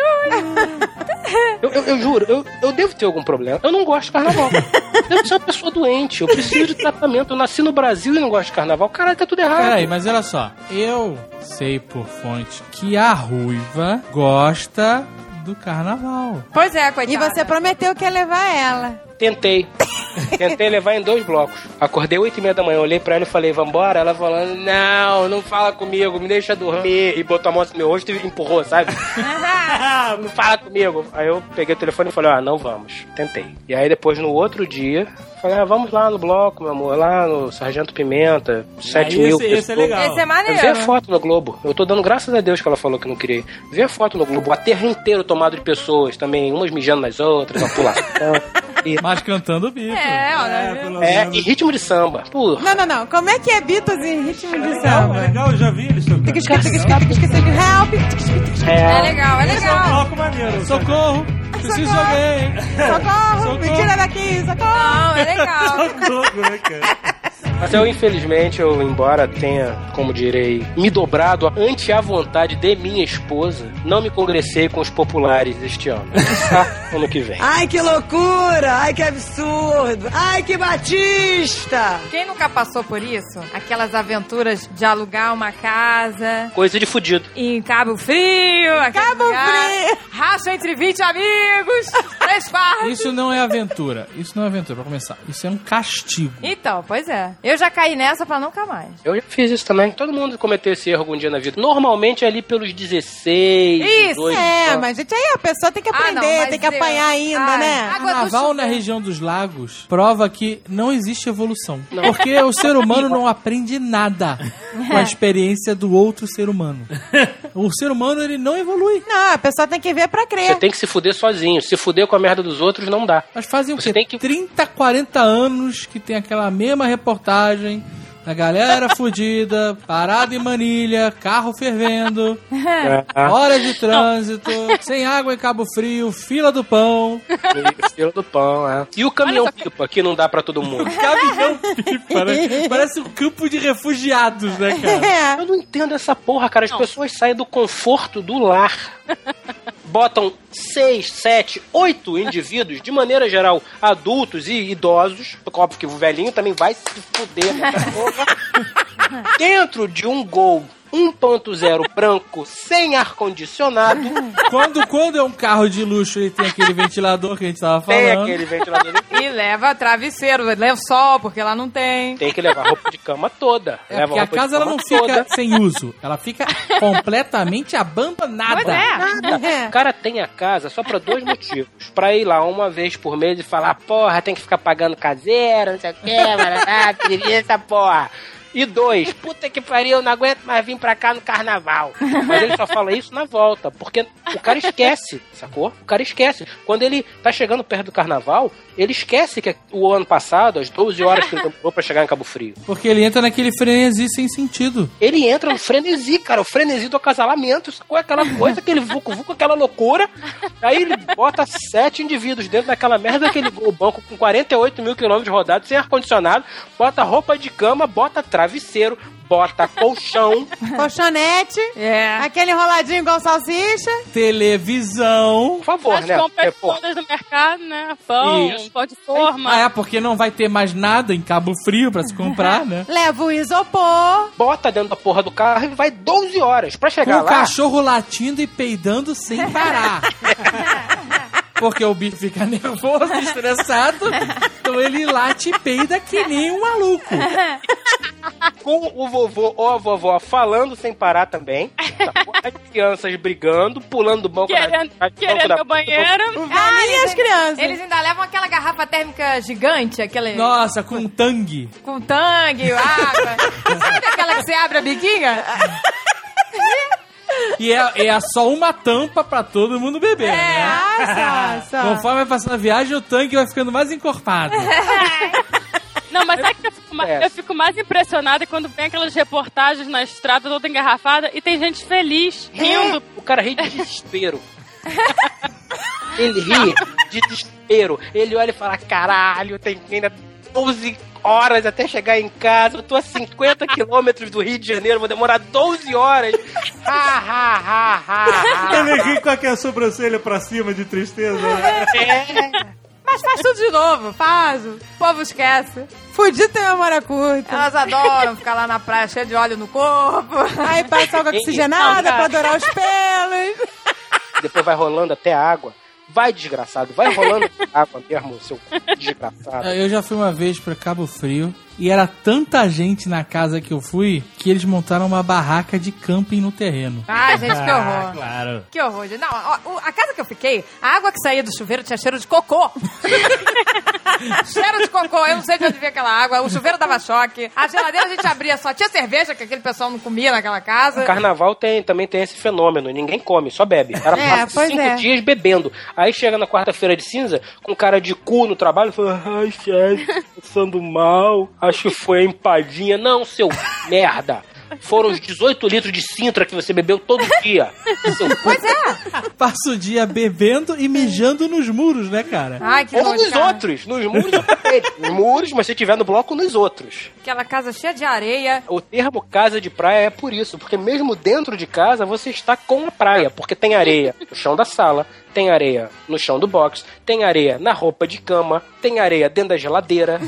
Eu, eu, eu juro, eu, eu devo ter algum problema. Eu não gosto de carnaval. Eu devo ser uma pessoa doente. Eu preciso de tratamento. Eu nasci no Brasil e não gosto de carnaval. Caralho, tá tudo errado. Peraí, mas olha só. Eu sei por fonte que a ruiva gosta do carnaval. Pois é, E coitada. você prometeu que ia levar ela. Tentei. Tentei levar em dois blocos. Acordei oito e meia da manhã, olhei pra ela e falei, vambora? Ela falando, não, não fala comigo, me deixa dormir. E botou a mão no meu rosto e empurrou, sabe? não fala comigo. Aí eu peguei o telefone e falei, ah, não vamos. Tentei. E aí depois, no outro dia, falei, ah, vamos lá no bloco, meu amor, lá no Sargento Pimenta, sete Aí mil esse- esse é pessoas. legal. Esse é maneiro. Vê a foto no Globo. Eu tô dando graças a Deus que ela falou que não queria. Vê a foto no Globo. O aterro inteiro tomado de pessoas também. Umas mijando nas outras, uma pulação. Mas cantando Beatles. É, É, olha. é, e ritmo de samba. Porra. Não, não, não. Como é que é Beatles em ritmo de Legal, samba? é legal, eu já vi eles tocando. Help! É legal, é Esse é um legal. bloco maneiro. Socorro! Preciso de alguém! Socorro! Me tira daqui! Socorro! Não, é legal. Socorro, né, cara? Mas eu, infelizmente, eu, embora tenha, como direi, me dobrado ante a vontade de minha esposa, não me congressei com os populares este ano. Tá? ano que vem. Ai, que loucura! Ai, que absurdo! Ai, que batista! Quem nunca passou por isso? Aquelas aventuras de alugar uma casa Coisa de fudido. em Cabo Frio. Cabo lugar, Frio. Racha entre 20 amigos. Três quartos. Isso não é aventura. Isso não é aventura, pra começar. Isso é um castigo. Então, pois é. Eu já caí nessa pra nunca mais. Eu já fiz isso também. Todo mundo cometeu esse erro algum dia na vida. Normalmente é ali pelos 16, Isso, 18. É, mas gente, aí a pessoa tem que Ah, não, aprender, tem que eu- apanhar ainda, Ai, né? água Carnaval na região dos lagos prova que não existe evolução. Porque o ser humano não aprende nada com a experiência do outro ser humano. O ser humano, ele não evolui. Não, a pessoa tem que ver pra Você crer. tem que se fuder sozinho. Se fuder com a merda dos outros, não dá. Mas fazem o Você quê? tem que- 30, 40 anos que tem aquela mesma reportagem da galera fudida, parada em manilha, carro fervendo, horas de trânsito, sem água em Cabo Frio, fila do pão. E fila do pão, é. E o caminhão pipa, que não dá pra todo mundo. Caminhão pipa, né? Parece um campo de refugiados, né, cara? É. Eu não entendo essa porra, cara. As pessoas saem do conforto do lar. Botam seis, sete, oito indivíduos, de maneira geral, adultos e idosos. Óbvio que o velhinho também vai se fuder nessa porra. Dentro de um gol 1.0 branco, sem ar-condicionado, Quando, quando é um carro de luxo, ele tem aquele ventilador que a gente tava tem falando. aquele ventilador. E leva travesseiro, lençol, porque lá não tem. Tem que levar roupa de cama toda. É Leva porque a roupa de casa ela não fica toda. sem uso, ela fica completamente abandonada. Pois é. Nada. O cara tem a casa só pra dois motivos. Pra ir lá uma vez por mês e falar, porra, tem que ficar pagando caseiro, não sei o que, ah, essa porra. E dois, puta que pariu, eu não aguento mais vir pra cá no carnaval. Mas ele só fala isso na volta, porque o cara esquece, sacou? O cara esquece. Quando ele tá chegando perto do carnaval, ele esquece que o ano passado, as 12 horas que ele demorou pra chegar em Cabo Frio, Porque ele entra naquele frenesi sem sentido. ele entra no frenesi, cara, o frenesi do acasalamento, sacou? Aquela coisa, aquele vucu-vucu, aquela loucura. Aí ele bota sete indivíduos dentro daquela merda daquele gol banco com 48 mil quilômetros rodados, sem ar-condicionado, bota roupa de cama, bota travesseiro, bota colchão. Colchonete, É. aquele enroladinho igual salsicha. Televisão. Por favor, As né? compras pô, todas do mercado, né? Pão, Isso. pão de forma. Ah, é, porque não vai ter mais nada em Cabo Frio pra se comprar, né? Leva o isopor. bota dentro da porra do carro e vai 12 horas pra Com chegar o lá. cachorro latindo e peidando sem parar. Porque o bicho fica nervoso, estressado, então ele late e peida que nem um maluco. Com o vovô ou a vovó falando sem parar também. As crianças brigando, pulando do banco Querendo, da, querendo da- meu banheiro. Ah, e as crianças? Eles ainda levam aquela garrafa térmica gigante, aquele Nossa, com um tangue. com tangue, água. Sabe aquela que você abre a biquinha? E é, é só uma tampa pra todo mundo beber, né? Ah, só, só. Conforme vai passando a viagem, o tanque vai ficando mais encorpado. Não, mas é que eu fico, ma- É. eu fico mais impressionada quando vem aquelas reportagens na estrada toda engarrafada e tem gente feliz, rindo. O cara ri de desespero. Ele ri de desespero. Ele olha e fala: caralho, tem ainda 12 horas até chegar em casa. Eu tô a 50 quilômetros do Rio de Janeiro, vou demorar 12 horas. Ha, ha, ha, ha, ha. Ele ri com aquela sobrancelha pra cima de tristeza. né? É. Mas faz tudo de novo, faz. O povo esquece. Fudido tem memória curta. Elas adoram ficar lá na praia cheia de óleo no corpo. Aí passa água oxigenada pra adorar os pelos. Depois vai rolando até a água. Vai, desgraçado, vai rolando água mesmo, seu desgraçado. Eu já fui uma vez pra Cabo Frio e era tanta gente na casa que eu fui que eles montaram uma barraca de camping no terreno. Ai, gente, que Ah, horror. claro. Que horror. gente. Não, ó, o- a casa que eu fiquei, a água que saía do chuveiro tinha cheiro de cocô. cheiro de cocô. Eu não sei de onde vinha aquela água. O chuveiro dava choque. A geladeira a gente abria só. Tinha cerveja que aquele pessoal não comia naquela casa. Carnaval tem, também tem esse fenômeno. Ninguém come, só bebe. O cara É, cinco é. dias bebendo. Aí chega na quarta-feira de cinza, com cara de cu no trabalho, e fala: Ai, chefe, passando mal. Acho que foi a empadinha. Não, seu merda. Foram os 18 litros de Sintra que você bebeu todo dia. Seu. Pois é. Passa o dia bebendo e mijando nos muros, né, cara? Ai, que Ou nojo, nos cara. outros. Nos muros, nos muros, mas se tiver no bloco, nos outros. Aquela casa cheia de areia. O termo casa de praia é por isso, porque mesmo dentro de casa você está com a praia, porque tem areia no chão da sala, tem areia no chão do box, tem areia na roupa de cama, tem areia dentro da geladeira.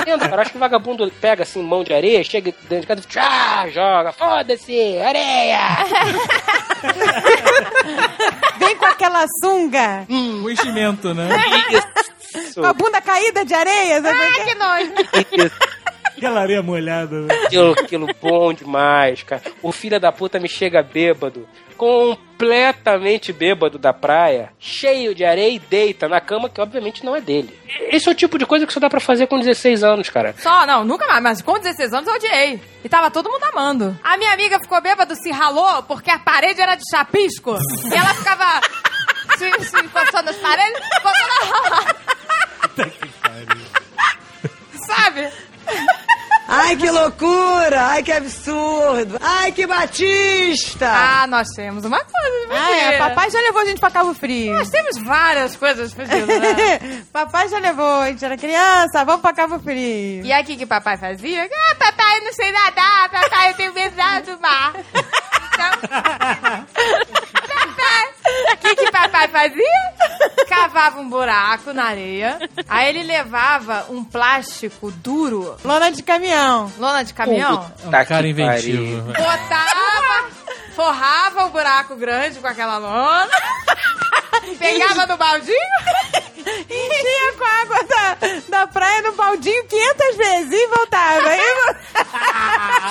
Entendo, cara. Acho que o vagabundo pega assim mão de areia, chega dentro de casa e tchá, joga, foda-se, areia! Vem com aquela sunga, O enchimento, né? Isso, com a bunda caída de areia. sabe? Ai, que nojo. isso. Aquela areia molhada. né? Aquilo, aquilo bom demais, cara. O filho da puta me chega bêbado, completamente bêbado da praia, cheio de areia e deita na cama que obviamente não é dele. Esse é o tipo de coisa que só dá pra fazer com 16 anos, cara. Só, não, nunca mais. Mas com 16 anos eu odiei. E tava todo mundo amando. A minha amiga ficou bêbada, se ralou, porque a parede era de chapisco. e ela ficava se, se encostando nas paredes, botando a Sabe? Ai, que loucura! Ai, que absurdo! Ai, que batista! Ah, nós temos uma coisa. Ah, é. Papai já levou a gente pra Cabo Frio. Nós temos várias coisas fugidas, né? papai já levou, a gente era criança, vamos pra Cabo Frio. E aí, o que, papai fazia? Ah, papai, eu não sei nadar. Papai, eu tenho medo do mar. Então, o que, que papai fazia? Cavava um buraco na areia. Aí ele levava um plástico duro, Lona de caminhão. lona de caminhão, É um Tá cara inventivo. botava, forrava o buraco grande com aquela lona, pegava no baldinho Enchia com a água da, da praia no baldinho 500 vezes e voltava. Aí,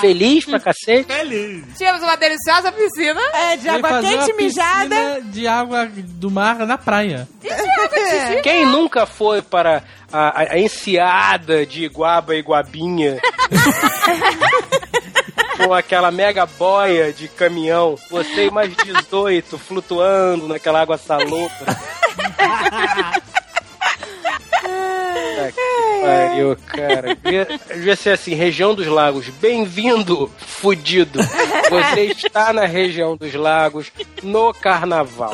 Feliz pra cacete. Feliz. Tínhamos uma deliciosa piscina. é, de água fazer quente uma mijada. de água do mar na praia. Quem nunca foi para a, a- a enseada de Iguaba e Guabinha com aquela mega boia de caminhão, você e mais 18 flutuando naquela água salobra? Puta que Pariu, cara. Devia, ser assim, região dos lagos. Bem-vindo, fudido. Você está na região dos lagos no carnaval.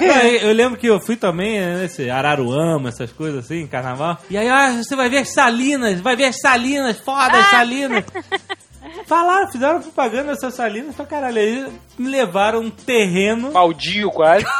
Não, eu lembro que eu fui também né, nesse Araruama, essas coisas assim, carnaval. E aí, ah, você vai ver as salinas, vai ver as salinas, foda as salinas. Falaram, fizeram propaganda dessas salinas pra caralho. Aí me levaram um terreno. Baldio quase.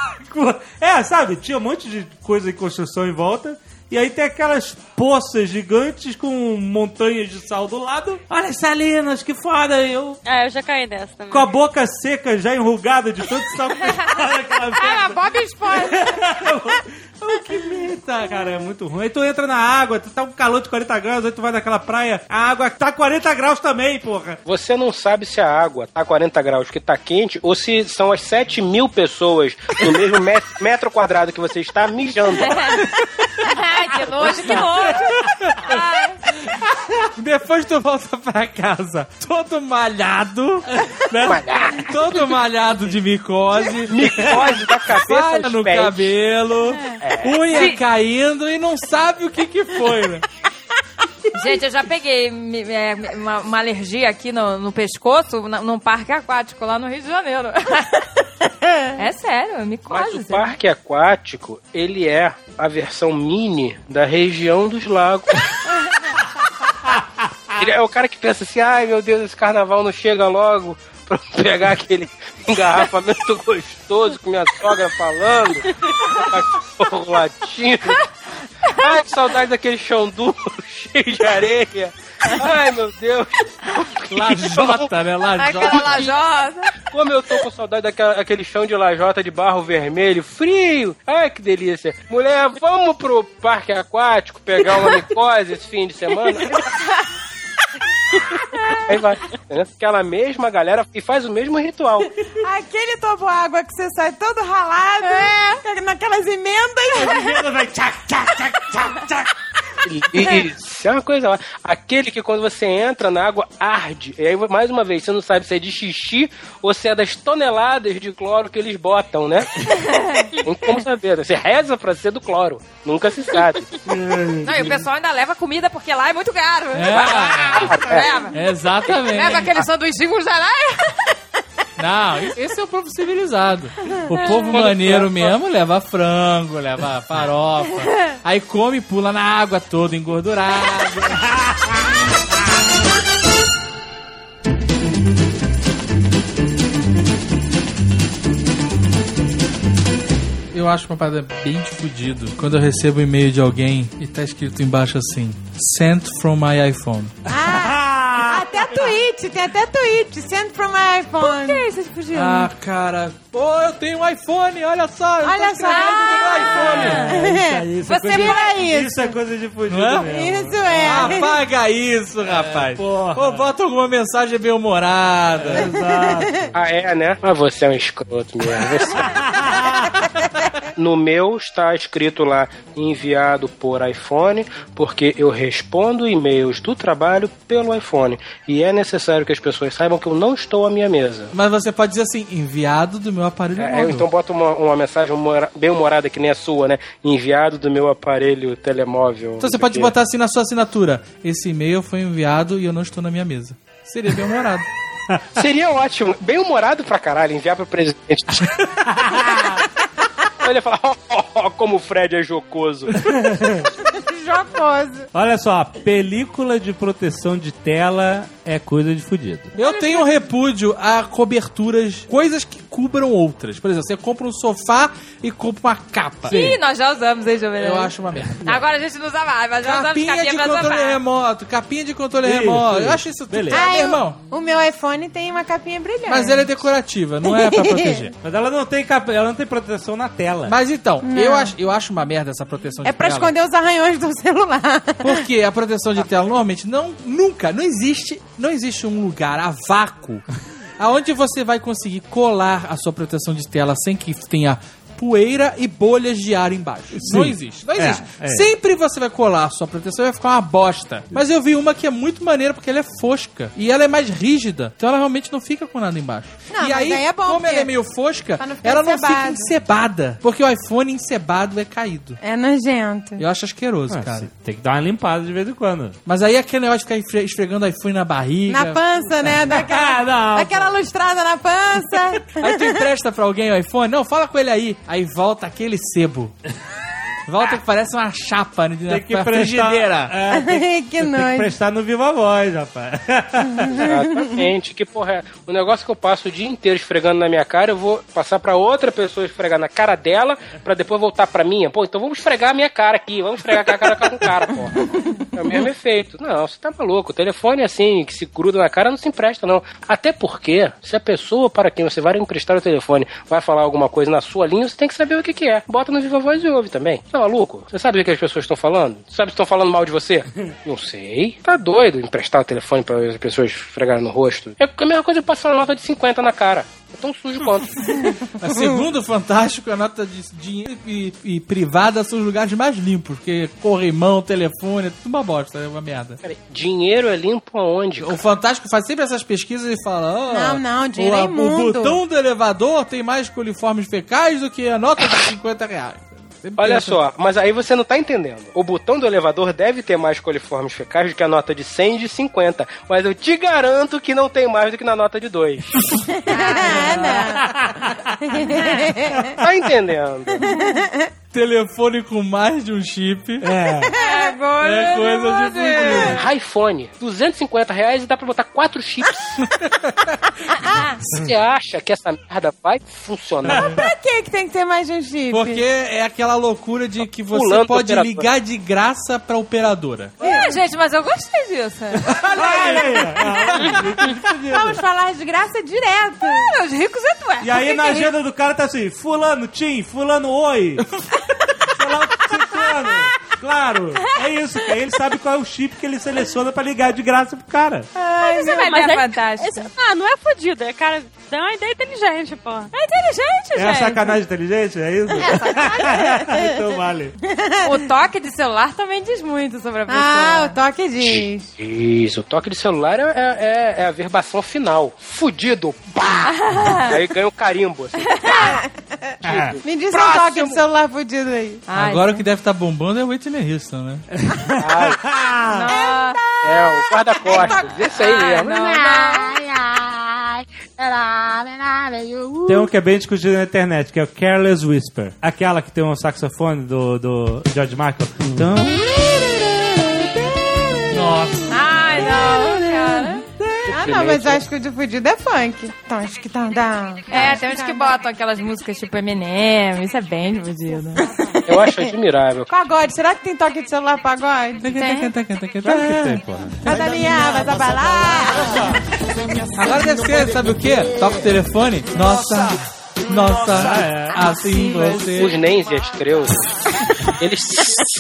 É, sabe? Tinha um monte de coisa em construção em volta. E aí tem aquelas poças gigantes com montanhas de sal do lado. Olha as salinas, que foda! Eu É, eu já caí nessa também. com a boca seca, já enrugada de tanto sal que naquela Ah. Bob Esponja. Que merda, cara, é muito ruim. Aí tu entra na água, tu tá um calor de 40 graus, aí tu vai naquela praia, a água tá 40 graus também, porra. Você não sabe se a água tá 40 graus que tá quente ou se são as 7 mil pessoas no mesmo met- metro quadrado que você está mijando. Ai, que nojo, que nojo. Ai. Depois tu volta pra casa todo malhado, né? Todo malhado de micose. Micose da cabeça Falha aos no pés. cabelo, unha caindo e não sabe o que que foi, né? Gente, eu já peguei é, uma, uma alergia aqui no, no pescoço na- num parque aquático lá no Rio de Janeiro. É sério, me Mas quase. o parque aquático, ele é a versão mini da região dos lagos. Ele é o cara que pensa assim, ai meu Deus, esse carnaval não chega logo pra eu pegar aquele engarrafamento gostoso com minha sogra falando, cachorro latindo. Ai, que saudade daquele chão duro, cheio de areia. Ai, meu Deus. Lajota, né? Aquela Lajota. lajota. Como eu tô com saudade daquela- daquele chão de lajota de barro vermelho, frio. Ai, que delícia. Mulher, vamos pro parque aquático pegar uma micose esse fim de semana? Aí vai. entendeu? Aquela mesma galera e faz o mesmo ritual. Aquele toboágua que você sai todo ralado, naquelas emendas. Vai tchac, tchac, tchac, tchac, tchac. Isso, é uma coisa lá. Aquele que quando você entra na água arde. E aí, mais uma vez, você não sabe se é de xixi ou se é das toneladas de cloro que eles botam, né? Não tem como saber. Você reza pra ser do cloro. Nunca se sabe. Não, e o pessoal ainda leva comida porque lá é muito caro. É, Leva. exatamente. Leva aquele sanduíche com geleia. Não, esse é o povo civilizado. O povo maneiro mesmo leva frango, leva farofa. Aí come e pula na água todo engordurado. Eu acho uma parada bem de fudido quando eu recebo um e-mail de alguém e tá escrito embaixo assim: Sent from my iPhone. Ah, até tweet, tem até tweet. Send from my iPhone. Que isso, fugindo? Ah, cara, pô, eu tenho um iPhone, olha só, eu Olha tô só. no iPhone. Isso é Você coisa de- vira isso. Isso é coisa de fudido Não é? mesmo. Isso é. Apaga isso, rapaz. porra. Ou bota alguma mensagem bem humorada. Exato. Ah, é, né? Mas você é um escroto mesmo. Você- No meu está escrito lá enviado por iPhone, porque eu respondo e-mails do trabalho pelo iPhone. E é necessário que as pessoas saibam que eu não estou à minha mesa. Mas você pode dizer assim, enviado do meu aparelho É, então bota uma, uma mensagem bem humorada que nem a sua, né? Enviado do meu aparelho telemóvel. Então você pode botar assim na sua assinatura. Esse e-mail foi enviado e eu não estou na minha mesa. Seria bem humorado. Seria ótimo, bem humorado pra caralho, enviar pro presidente. Ele ia falar, ó, ó, ó, como o Fred é jocoso. Jocoso. Olha só, película de proteção de tela é coisa de fudido. Eu tenho repúdio a coberturas, coisas que cubram outras. Por exemplo, você compra um sofá e compra uma capa. Ih, nós já usamos, hein, Jovem? Eu acho uma merda. Agora a gente não usa mais, mas já usamos Capinha capinha de pra controle sofá. remoto, capinha de controle Isso, remoto. isso. Eu acho isso Beleza. Ah, Ah, meu eu- irmão. o meu iPhone tem uma capinha brilhante. Mas ela é decorativa, não é pra proteger. Mas ela não tem cap... ela não tem proteção na tela. Mas então, eu acho, eu acho uma merda essa proteção de É pra tela. esconder os arranhões do celular. Porque a proteção de tela normalmente não, nunca, não existe, não existe um lugar a vácuo aonde você vai conseguir colar a sua proteção de tela sem que tenha poeira e bolhas de ar embaixo. Não existe. Não É, existe. é. Sempre você vai colar a sua proteção e vai ficar uma bosta. Mas eu vi uma que é muito maneira porque ela é fosca e ela é mais rígida. Então ela realmente não fica com nada embaixo. Não, e aí, é bom, como ela é meio fosca, não ela não fica encebado. encebada. Porque o iPhone encebado é caído. É nojento. Eu acho asqueroso, Ah, cara. tem que dar uma limpada de vez em quando. Mas aí aquele negócio de ficar esfre- esfregando iPhone na barriga. Na pança, né? Daquela, Ah, não. daquela lustrada na pança. Aí tu empresta pra alguém o iPhone? Não, fala com ele aí. Aí volta aquele sebo. Volta que parece uma chapa né, Tem que prestar. frigideira. É, tem, que tem que prestar no Viva Voz, rapaz. Exatamente. Que porra é? O negócio que eu passo o dia inteiro esfregando na minha cara, eu vou passar pra outra pessoa esfregar na cara dela, pra depois voltar pra minha. Pô, então vamos esfregar a minha cara aqui, vamos esfregar a cara com cara, porra. É o mesmo efeito. Não, você tá maluco. O telefone assim, que se gruda na cara, não se empresta, não. Até porque, se a pessoa para quem você vai emprestar o telefone vai falar alguma coisa na sua linha, você tem que saber o que, que é. Bota no Viva Voz e ouve também. Tá maluco? Você sabe o que as pessoas estão falando? Sabe se estão falando mal de você? Não sei. Tá doido emprestar o telefone para as pessoas esfregarem no rosto? É a mesma coisa de passar uma nota de 50 na cara. É tão sujo quanto. A segundo o Fantástico, a nota de dinheiro e, e privada são os lugares mais limpos, porque corrimão, telefone, é tudo uma bosta, é uma merda. Peraí, dinheiro é limpo aonde? O Fantástico faz sempre essas pesquisas e fala: ó, Não, não, dinheiro o, é o imundo. botão do elevador tem mais coliformes fecais do que a nota de 50 reais. Sempre Olha só, mas aí você não tá entendendo. O botão do elevador deve ter mais coliformes fecais do que a nota de 100 e de 50, mas eu te garanto que não tem mais do que na nota de 2. É, né? Tá entendendo? Telefone com mais de um chip. É. Agora É coisa de fudido. iPhone, 250 reais e dá pra botar 4 chips. Você acha que essa merda vai funcionar? Pra que que tem que ter mais de um chip? Porque é aquela loucura de que você Pulando pode ligar de graça pra operadora. É, gente, mas eu gostei disso. Vamos falar de graça direto. É, os ricos é tu é. E aí na agenda do cara tá assim, fulano, Tim, fulano, oi. Fulano, ciclano. Claro, é isso, que aí ele sabe qual é o chip que ele seleciona pra ligar de graça pro cara. Ai, Você vai Mas é- fantástico. esse- ah, não é fudido, é cara, dá uma ideia inteligente, pô. É inteligente, É a gente. sacanagem inteligente, é isso? então vale. O toque de celular também diz muito sobre a pessoa. Ah, o toque diz. Isso, o toque de celular é, é- é a verbação final. Fudido, pá! aí ganha o carimbo. Assim. Me diz um Próximo. toque de celular fudido aí. Ai, Agora o que deve estar bombando é o Whitney Houston, né? Ai, é, o guarda-costas. Esse aí mesmo. Tem um que é bem discutido na internet, que é o Careless Whisper. Aquela que tem um saxofone do, do George Michael. Então, Nossa. Ai, não, cara. Ah, não, mas eu acho que o de fudido é funk. Então, acho que tá dá. É, tem uns que botam aquelas músicas tipo Eminem, isso é bem fudido. Eu acho admirável. Pagode, será que tem toque de celular pagode? Claro que tem, porra. Vai Daniel, vai trabalhar. Agora deve ser, sabe o quê? Toca o telefone. Nossa. Nossa. Assim Os você. Nens e as eles,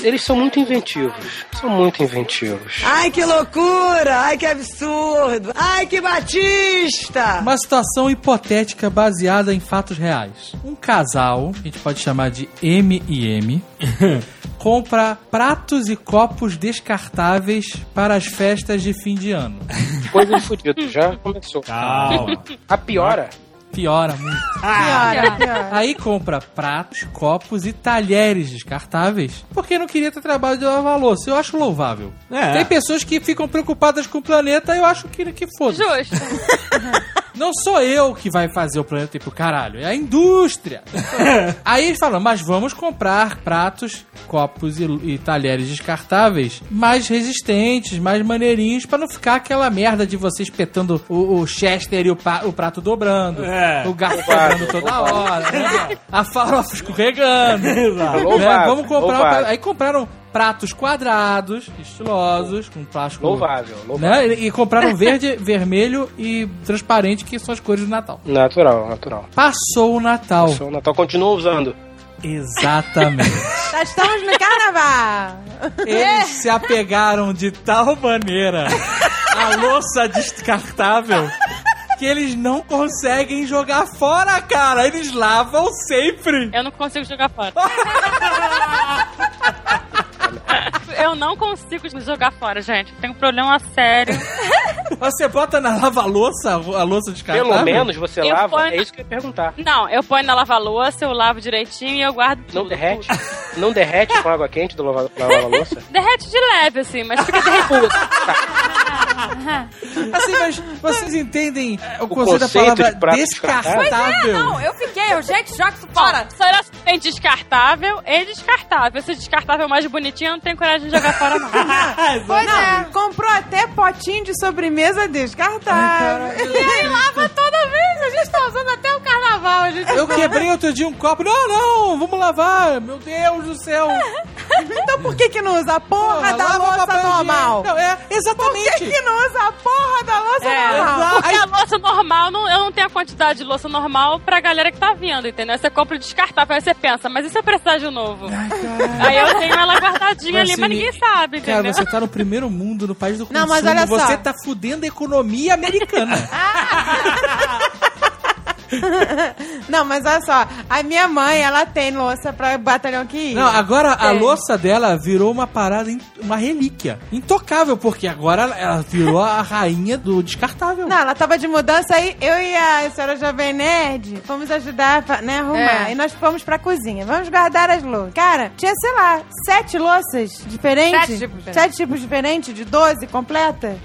eles são muito inventivos. São muito inventivos. Ai, que loucura! Ai, que absurdo! Ai, que batista! Uma situação hipotética baseada em fatos reais. Um casal, que a gente pode chamar de M e M, compra pratos e copos descartáveis para as festas de fim de ano. Coisa de fudido, já começou. calma. A piora, Piora muito. Piora, piora. Aí compra pratos, copos e talheres descartáveis porque não queria ter trabalho de lavar louça. Eu acho louvável. É. Tem pessoas que ficam preocupadas com o planeta eu acho que, que foda. Justo. Não sou eu que vai fazer o planeta ir pro caralho, é a indústria. Aí eles falam, mas vamos comprar pratos, copos e, e talheres descartáveis mais resistentes, mais maneirinhos, pra não ficar aquela merda de você espetando o, o Chester e o, pa- o prato dobrando, É. o garfo quebrando toda hora, né? a farofa escorregando. Né? Vamos comprar. Aí compraram pratos quadrados, estilosos, com plástico. louvável, louvável. Né? E, compraram verde, vermelho e transparente, que são as cores do Natal. Natural, natural. Passou o Natal. O Natal continua usando. Exatamente. Já estamos no carnaval. Eles se apegaram de tal maneira à louça descartável que eles não conseguem jogar fora, cara. Eles lavam sempre. Eu não consigo jogar fora. Eu não consigo jogar fora, gente. Tem um problema sério. Você bota na lava-louça a louça descartável? Pelo menos você Eu lava, ponho- é isso que eu ia perguntar. Não, eu ponho na lava-louça, eu lavo direitinho e eu guardo Não tudo, derrete? tudo. Não derrete com água quente do lava- da lava-louça? Derrete de leve, assim, mas fica derretido. Assim, mas vocês entendem é, o, O conceito da conceito palavra de prato descartável? Não, eu fiquei, eu, gente, joga isso fora. Fora. Só tem descartável e descartável. Esse descartável mais bonitinho, eu não tenho coragem de jogar fora, não. Pois é, comprou até potinho de sobremesa descartável. E aí lava toda vez, a gente tá usando até o carnaval. A gente Eu quebrei outro dia um copo. Não, não, vamos lavar. Meu Deus do céu. por que que não usa a porra, Porra, da louça normal? Não, é, Por que exatamente. que não usa a porra da louça É, normal? porque a louça normal, não, eu não tenho a quantidade de louça normal pra galera que tá vindo, entendeu? Você compra o descartável, aí você pensa, mas e se eu precisar de novo? aí eu tenho ela guardadinha ali, Mas, mas assim, ninguém sabe, Cara, entendeu? você tá no primeiro mundo, no país do consumo. Não, mas olha só. Você tá fudendo a economia americana. Não, mas olha só, a minha mãe, ela tem louça pra batalhão que ia. Não, agora a louça dela virou uma parada, in- uma relíquia. Intocável, porque agora ela- virou a rainha do descartável. Não, ela tava de mudança aí, eu e a senhora Jovem Nerd fomos ajudar, a, né, arrumar. É. E nós fomos pra cozinha. Vamos guardar as louças. Cara, tinha, sei lá, sete louças diferentes. Sete tipos diferentes. Sete tipos diferentes, de 12 completa.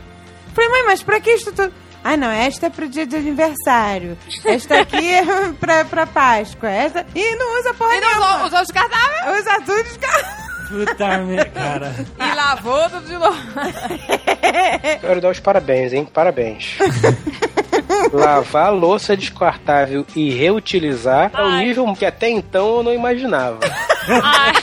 Falei, mãe, mas pra que isso tudo? Ah, não, esta é pro dia de aniversário. Esta aqui é pra, pra Páscoa. Esta... E não usa porra E não nenhuma. usou, usou descartável Usa tudo descartável. Puta merda, cara. e lavou tudo de novo. Quero dar os parabéns, hein? Parabéns. Lavar louça descartável e reutilizar é um Ai. nível que até então eu não imaginava. Ai,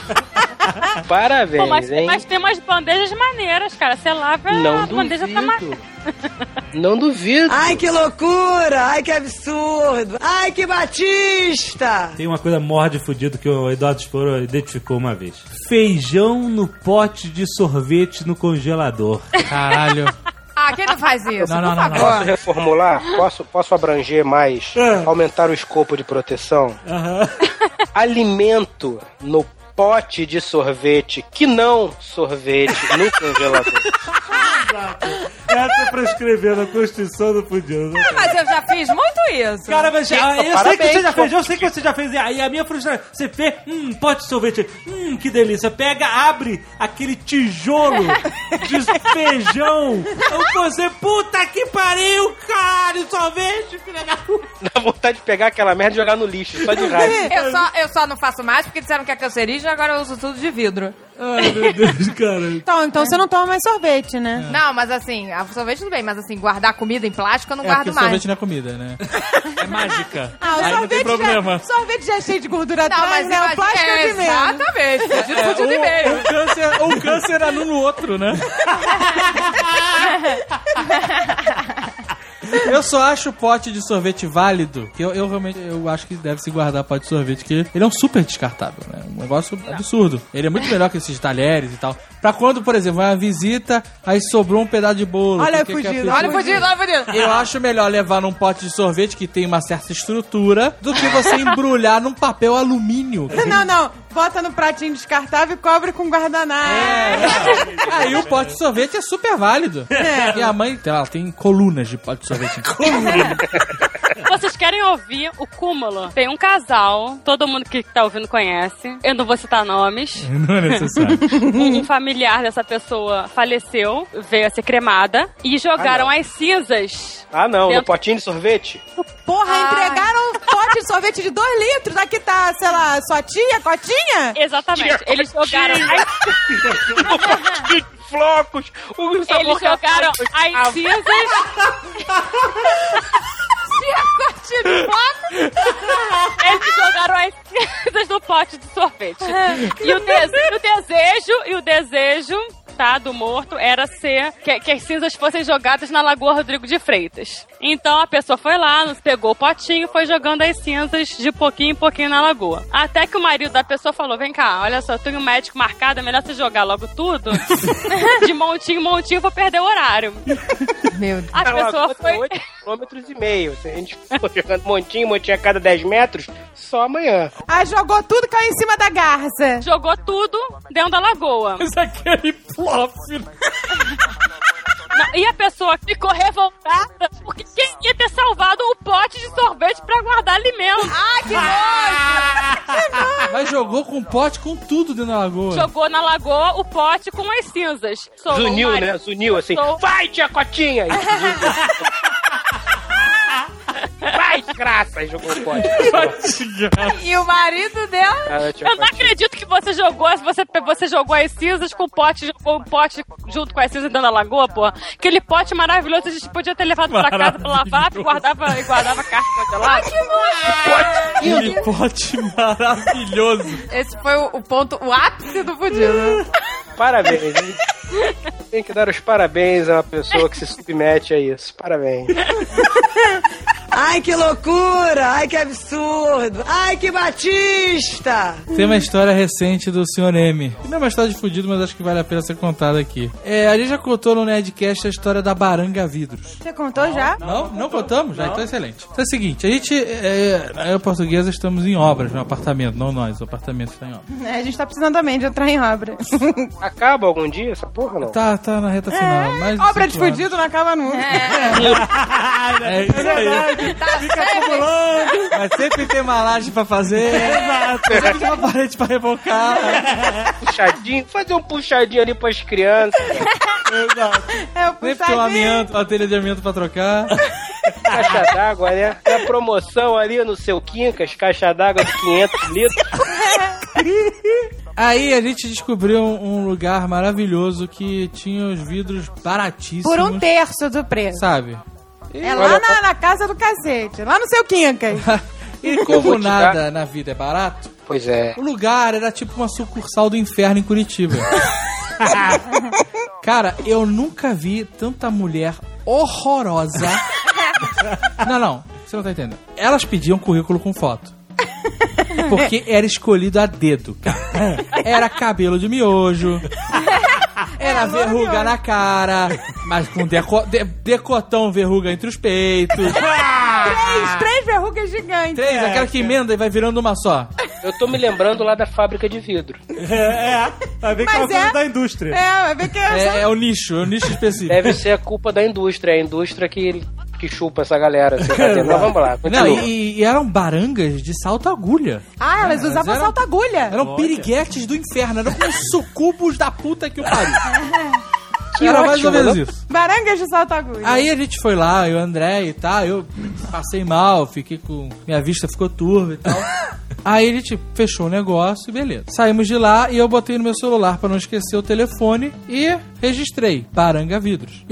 Parabéns, pô, mas, hein? mas tem umas bandejas maneiras, cara. Você lava Não a bandeja tá ma... duvido. Não duvido. Ai, que loucura! Ai, que absurdo! Ai, que batista! Tem uma coisa morde fudido que o Eduardo Sporo identificou uma vez. Feijão no pote de sorvete no congelador. Caralho. Ah, quem não faz isso? Não, não, não, favor. Posso reformular? Posso, posso abranger mais? É. Aumentar o escopo de proteção? Alimento no pote de sorvete que não sorvete no congelador. Essa é pra escrever na Constituição do Fudido. né? Mas eu já fiz muito isso. Cara, mas ah, eu sei que você já fez, eu sei que você já fez. E aí a minha frustração, você fez, hum, pote de sorvete, hum, que delícia. Pega, abre aquele tijolo de feijão. Eu você, puta que pariu, cara, e sorvete, filha da puta. Dá vontade de pegar aquela merda e jogar no lixo, só de raiva. Eu só, eu só não faço mais porque disseram que é cancerígeno, agora eu uso tudo de vidro. Ai, meu Deus, cara. Então, então você não toma mais sorvete, né? Não, mas assim, a sorvete tudo bem, mas assim, guardar comida em plástico eu não É guardo mais. sorvete não é comida, né? É mágica. Ah, o Aí não tem sorvete problema. Já, sorvete já é cheio de gordura Não, atrás, mas né? O plástico é de menos. Exatamente, fudido, É, fudido e um, meio. um câncer, um câncer era no outro, né? Eu só acho o pote de sorvete válido, que eu, eu realmente eu acho que deve se guardar pote de sorvete, que ele é um super descartável, né? Um negócio absurdo. Ele é muito melhor que esses talheres e tal. Pra quando, por exemplo, vai uma visita, aí sobrou um pedaço de bolo. Olha porque que Olha o fudido, olha o fudido. Eu acho melhor levar num pote de sorvete que tem uma certa estrutura do que você embrulhar num papel alumínio. Não, não. Bota no pratinho descartável e cobre com guardanapo. Aí o pote de sorvete é super válido. É. E a mãe, ela tem colunas de pote de sorvete. Vocês querem ouvir o cúmulo? Tem um casal, todo mundo que tá ouvindo conhece. Eu não vou citar nomes. Não é necessário. Um, familiar dessa pessoa faleceu, veio a ser cremada e jogaram as cinzas. Ah, não, no Dentro- potinho de sorvete? Porra, Ai. entregaram um pote de sorvete de 2 litros. Aqui tá, sei lá, sua tia, cotinha? Exatamente. Eles jogaram as, flocos, o sabor eles jogaram as cinzas. Tinha de foto. Eles jogaram as cinzas no pote de sorvete. E o, dese- e o desejo, e o desejo, tá, do morto era ser que, que as cinzas fossem jogadas na Lagoa Rodrigo de Freitas. Então a pessoa foi lá, nos pegou o potinho e foi jogando as cinzas de pouquinho em pouquinho na lagoa. Até que o marido da pessoa falou: vem cá, olha só, eu tenho um médico marcado, é melhor você jogar logo tudo. De montinho em montinho, eu vou perder o horário. Meu Deus. A A pessoa lagoa tem foi. 8 quilômetros e meio. Se a gente for jogando montinho, montinho a cada 10 metros, só amanhã. Aí jogou tudo, caiu em cima da garça. Jogou tudo dentro da lagoa. Mas aquele plop. Não, e a pessoa ficou revoltada porque quem ia ter salvado o pote de sorvete pra guardar alimento? Ah, que nojo! Mas jogou com pote com tudo dentro da lagoa. Jogou na lagoa o pote com as cinzas. Solou o Zuniu, né? Zuniu assim. Sou- Vai, tia Cotinha! Desgraça! Aí jogou o pote. E o marido dela? Ah, Eu não acredito que você jogou, você, você jogou as cinzas com o pote, jogou o pote junto com as cinzas dentro da lagoa, pô. Aquele pote maravilhoso, a gente podia ter levado pra casa pra lavar, e guardava, e guardava carne congelada. Aquele pote maravilhoso. Esse foi o, o ponto, o ápice do fudido. Parabéns? Tem que dar os parabéns a uma pessoa que se submete a isso. Parabéns. Ai, que loucura! Ai, que absurdo! Ai, que batista! Tem uma história recente do Sr. M. Não é uma história de fudido, mas acho que vale a pena ser contada aqui. É, a gente já contou no Nerdcast a história da Baranga Vidros. Você contou já? Não? Não contamos? Já, então é excelente. Então é o seguinte, a gente, é, eu portuguesa, estamos em obras no apartamento, não nós, o apartamento está em obras. É, a gente tá precisando também de entrar em obra. Acaba algum dia essa porra, não? Tá, tá na reta final. mais de obra de fudido não acaba nunca. É isso aí. Fica acumulando. Mas sempre tem uma laje pra fazer. Exato. Sempre tem uma parede pra rebocar. Puxadinho, fazer um puxadinho ali pras crianças. É o Sempre tem um amianto, uma telha de amianto pra trocar. Caixa d'água, né? Tem a promoção ali no seu Quincas, caixa d'água de 500 litros. Aí a gente descobriu um um lugar maravilhoso que tinha os vidros baratíssimos. Por um terço do preço. Sabe? É lá na, na casa do cacete, lá no seu Quincas. E como dar- nada na vida é barato, Pois é. o lugar era tipo uma sucursal do inferno em Curitiba. Cara, eu nunca vi tanta mulher horrorosa. Não, não, você não tá entendendo. Elas pediam currículo com foto. Porque era escolhido a dedo, cara. Era cabelo de miojo. Era verruga na cara, mas com deco- de- decotão verruga entre os peitos. três, três verrugas gigantes. Três, aquela que emenda e vai virando uma só. Eu tô me lembrando lá da fábrica de vidro. É, é. Vai ver que é uma é- da indústria. É, vai ver que é, É, é o nicho, é o nicho específico. Deve ser a culpa da indústria, é a indústria que, que chupa essa galera. Assim, tá entendendo? Mas vamos lá, Não, e, e eram barangas de salto agulha. Ah, elas Elas usavam eram- salto-agulha. Eram piriguetes do inferno, eram como sucubos da puta que o pariu. Que Era mais ou ótimo, menos né? isso. Barangas de salto-agulha. Aí a gente foi lá, eu, André e tal, eu passei mal, fiquei com. Minha vista ficou turva e tal. Aí a gente fechou o negócio e beleza. Saímos de lá e eu botei no meu celular pra não esquecer o telefone e registrei Baranga Vidros.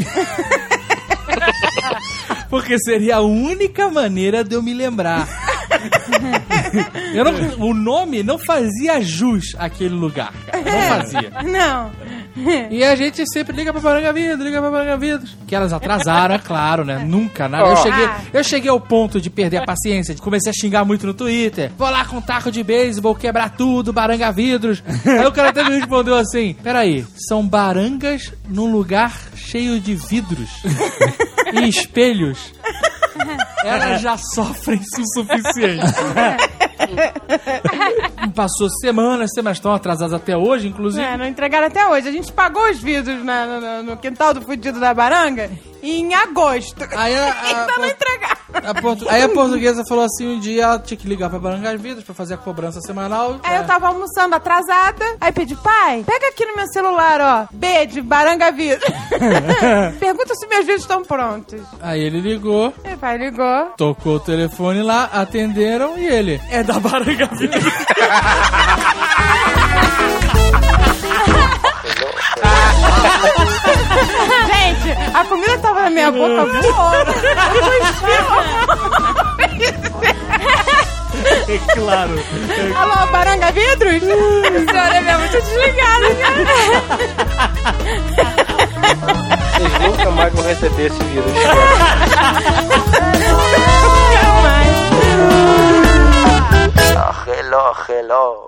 Porque seria a única maneira de eu me lembrar. Eu não- o nome não fazia jus àquele lugar, cara. Não fazia. Não. E a gente sempre liga pra Baranga Vidros, liga pra Baranga Vidros. Que elas atrasaram, é claro, né? Nunca, nada. Eu cheguei, Ah. eu cheguei ao ponto de perder a paciência, de comecei a xingar muito no Twitter. Vou lá com um taco de beisebol, quebrar tudo, Baranga Vidros. Aí o cara até me respondeu assim: Peraí, são barangas num lugar cheio de vidros e espelhos. Elas já sofrem o suficiente. Passou semanas, semanas estão atrasadas até hoje, inclusive. É, não entregaram até hoje. A gente pagou os vidros na- no, no- quintal do fudido da Baranga em agosto. Aí a, a- Ainda não entregaram. a portu- aí a portuguesa falou assim: um dia ela tinha que ligar pra Barangas Vidas pra fazer a cobrança semanal. Aí É. eu tava almoçando atrasada. Aí pedi, pai, pega aqui no meu celular, ó. B de Baranga Vida. Pergunta se meus vídeos estão prontos. Aí ele ligou, o pai ligou. tocou o telefone lá, atenderam e ele. É da Baranga Vidas. Gente, a comida tava na minha boca voou. É claro. Alô, Baranga Vidros? O senhor é muito desligado, Vocês nunca mais vão receber esse vírus. خلا خلا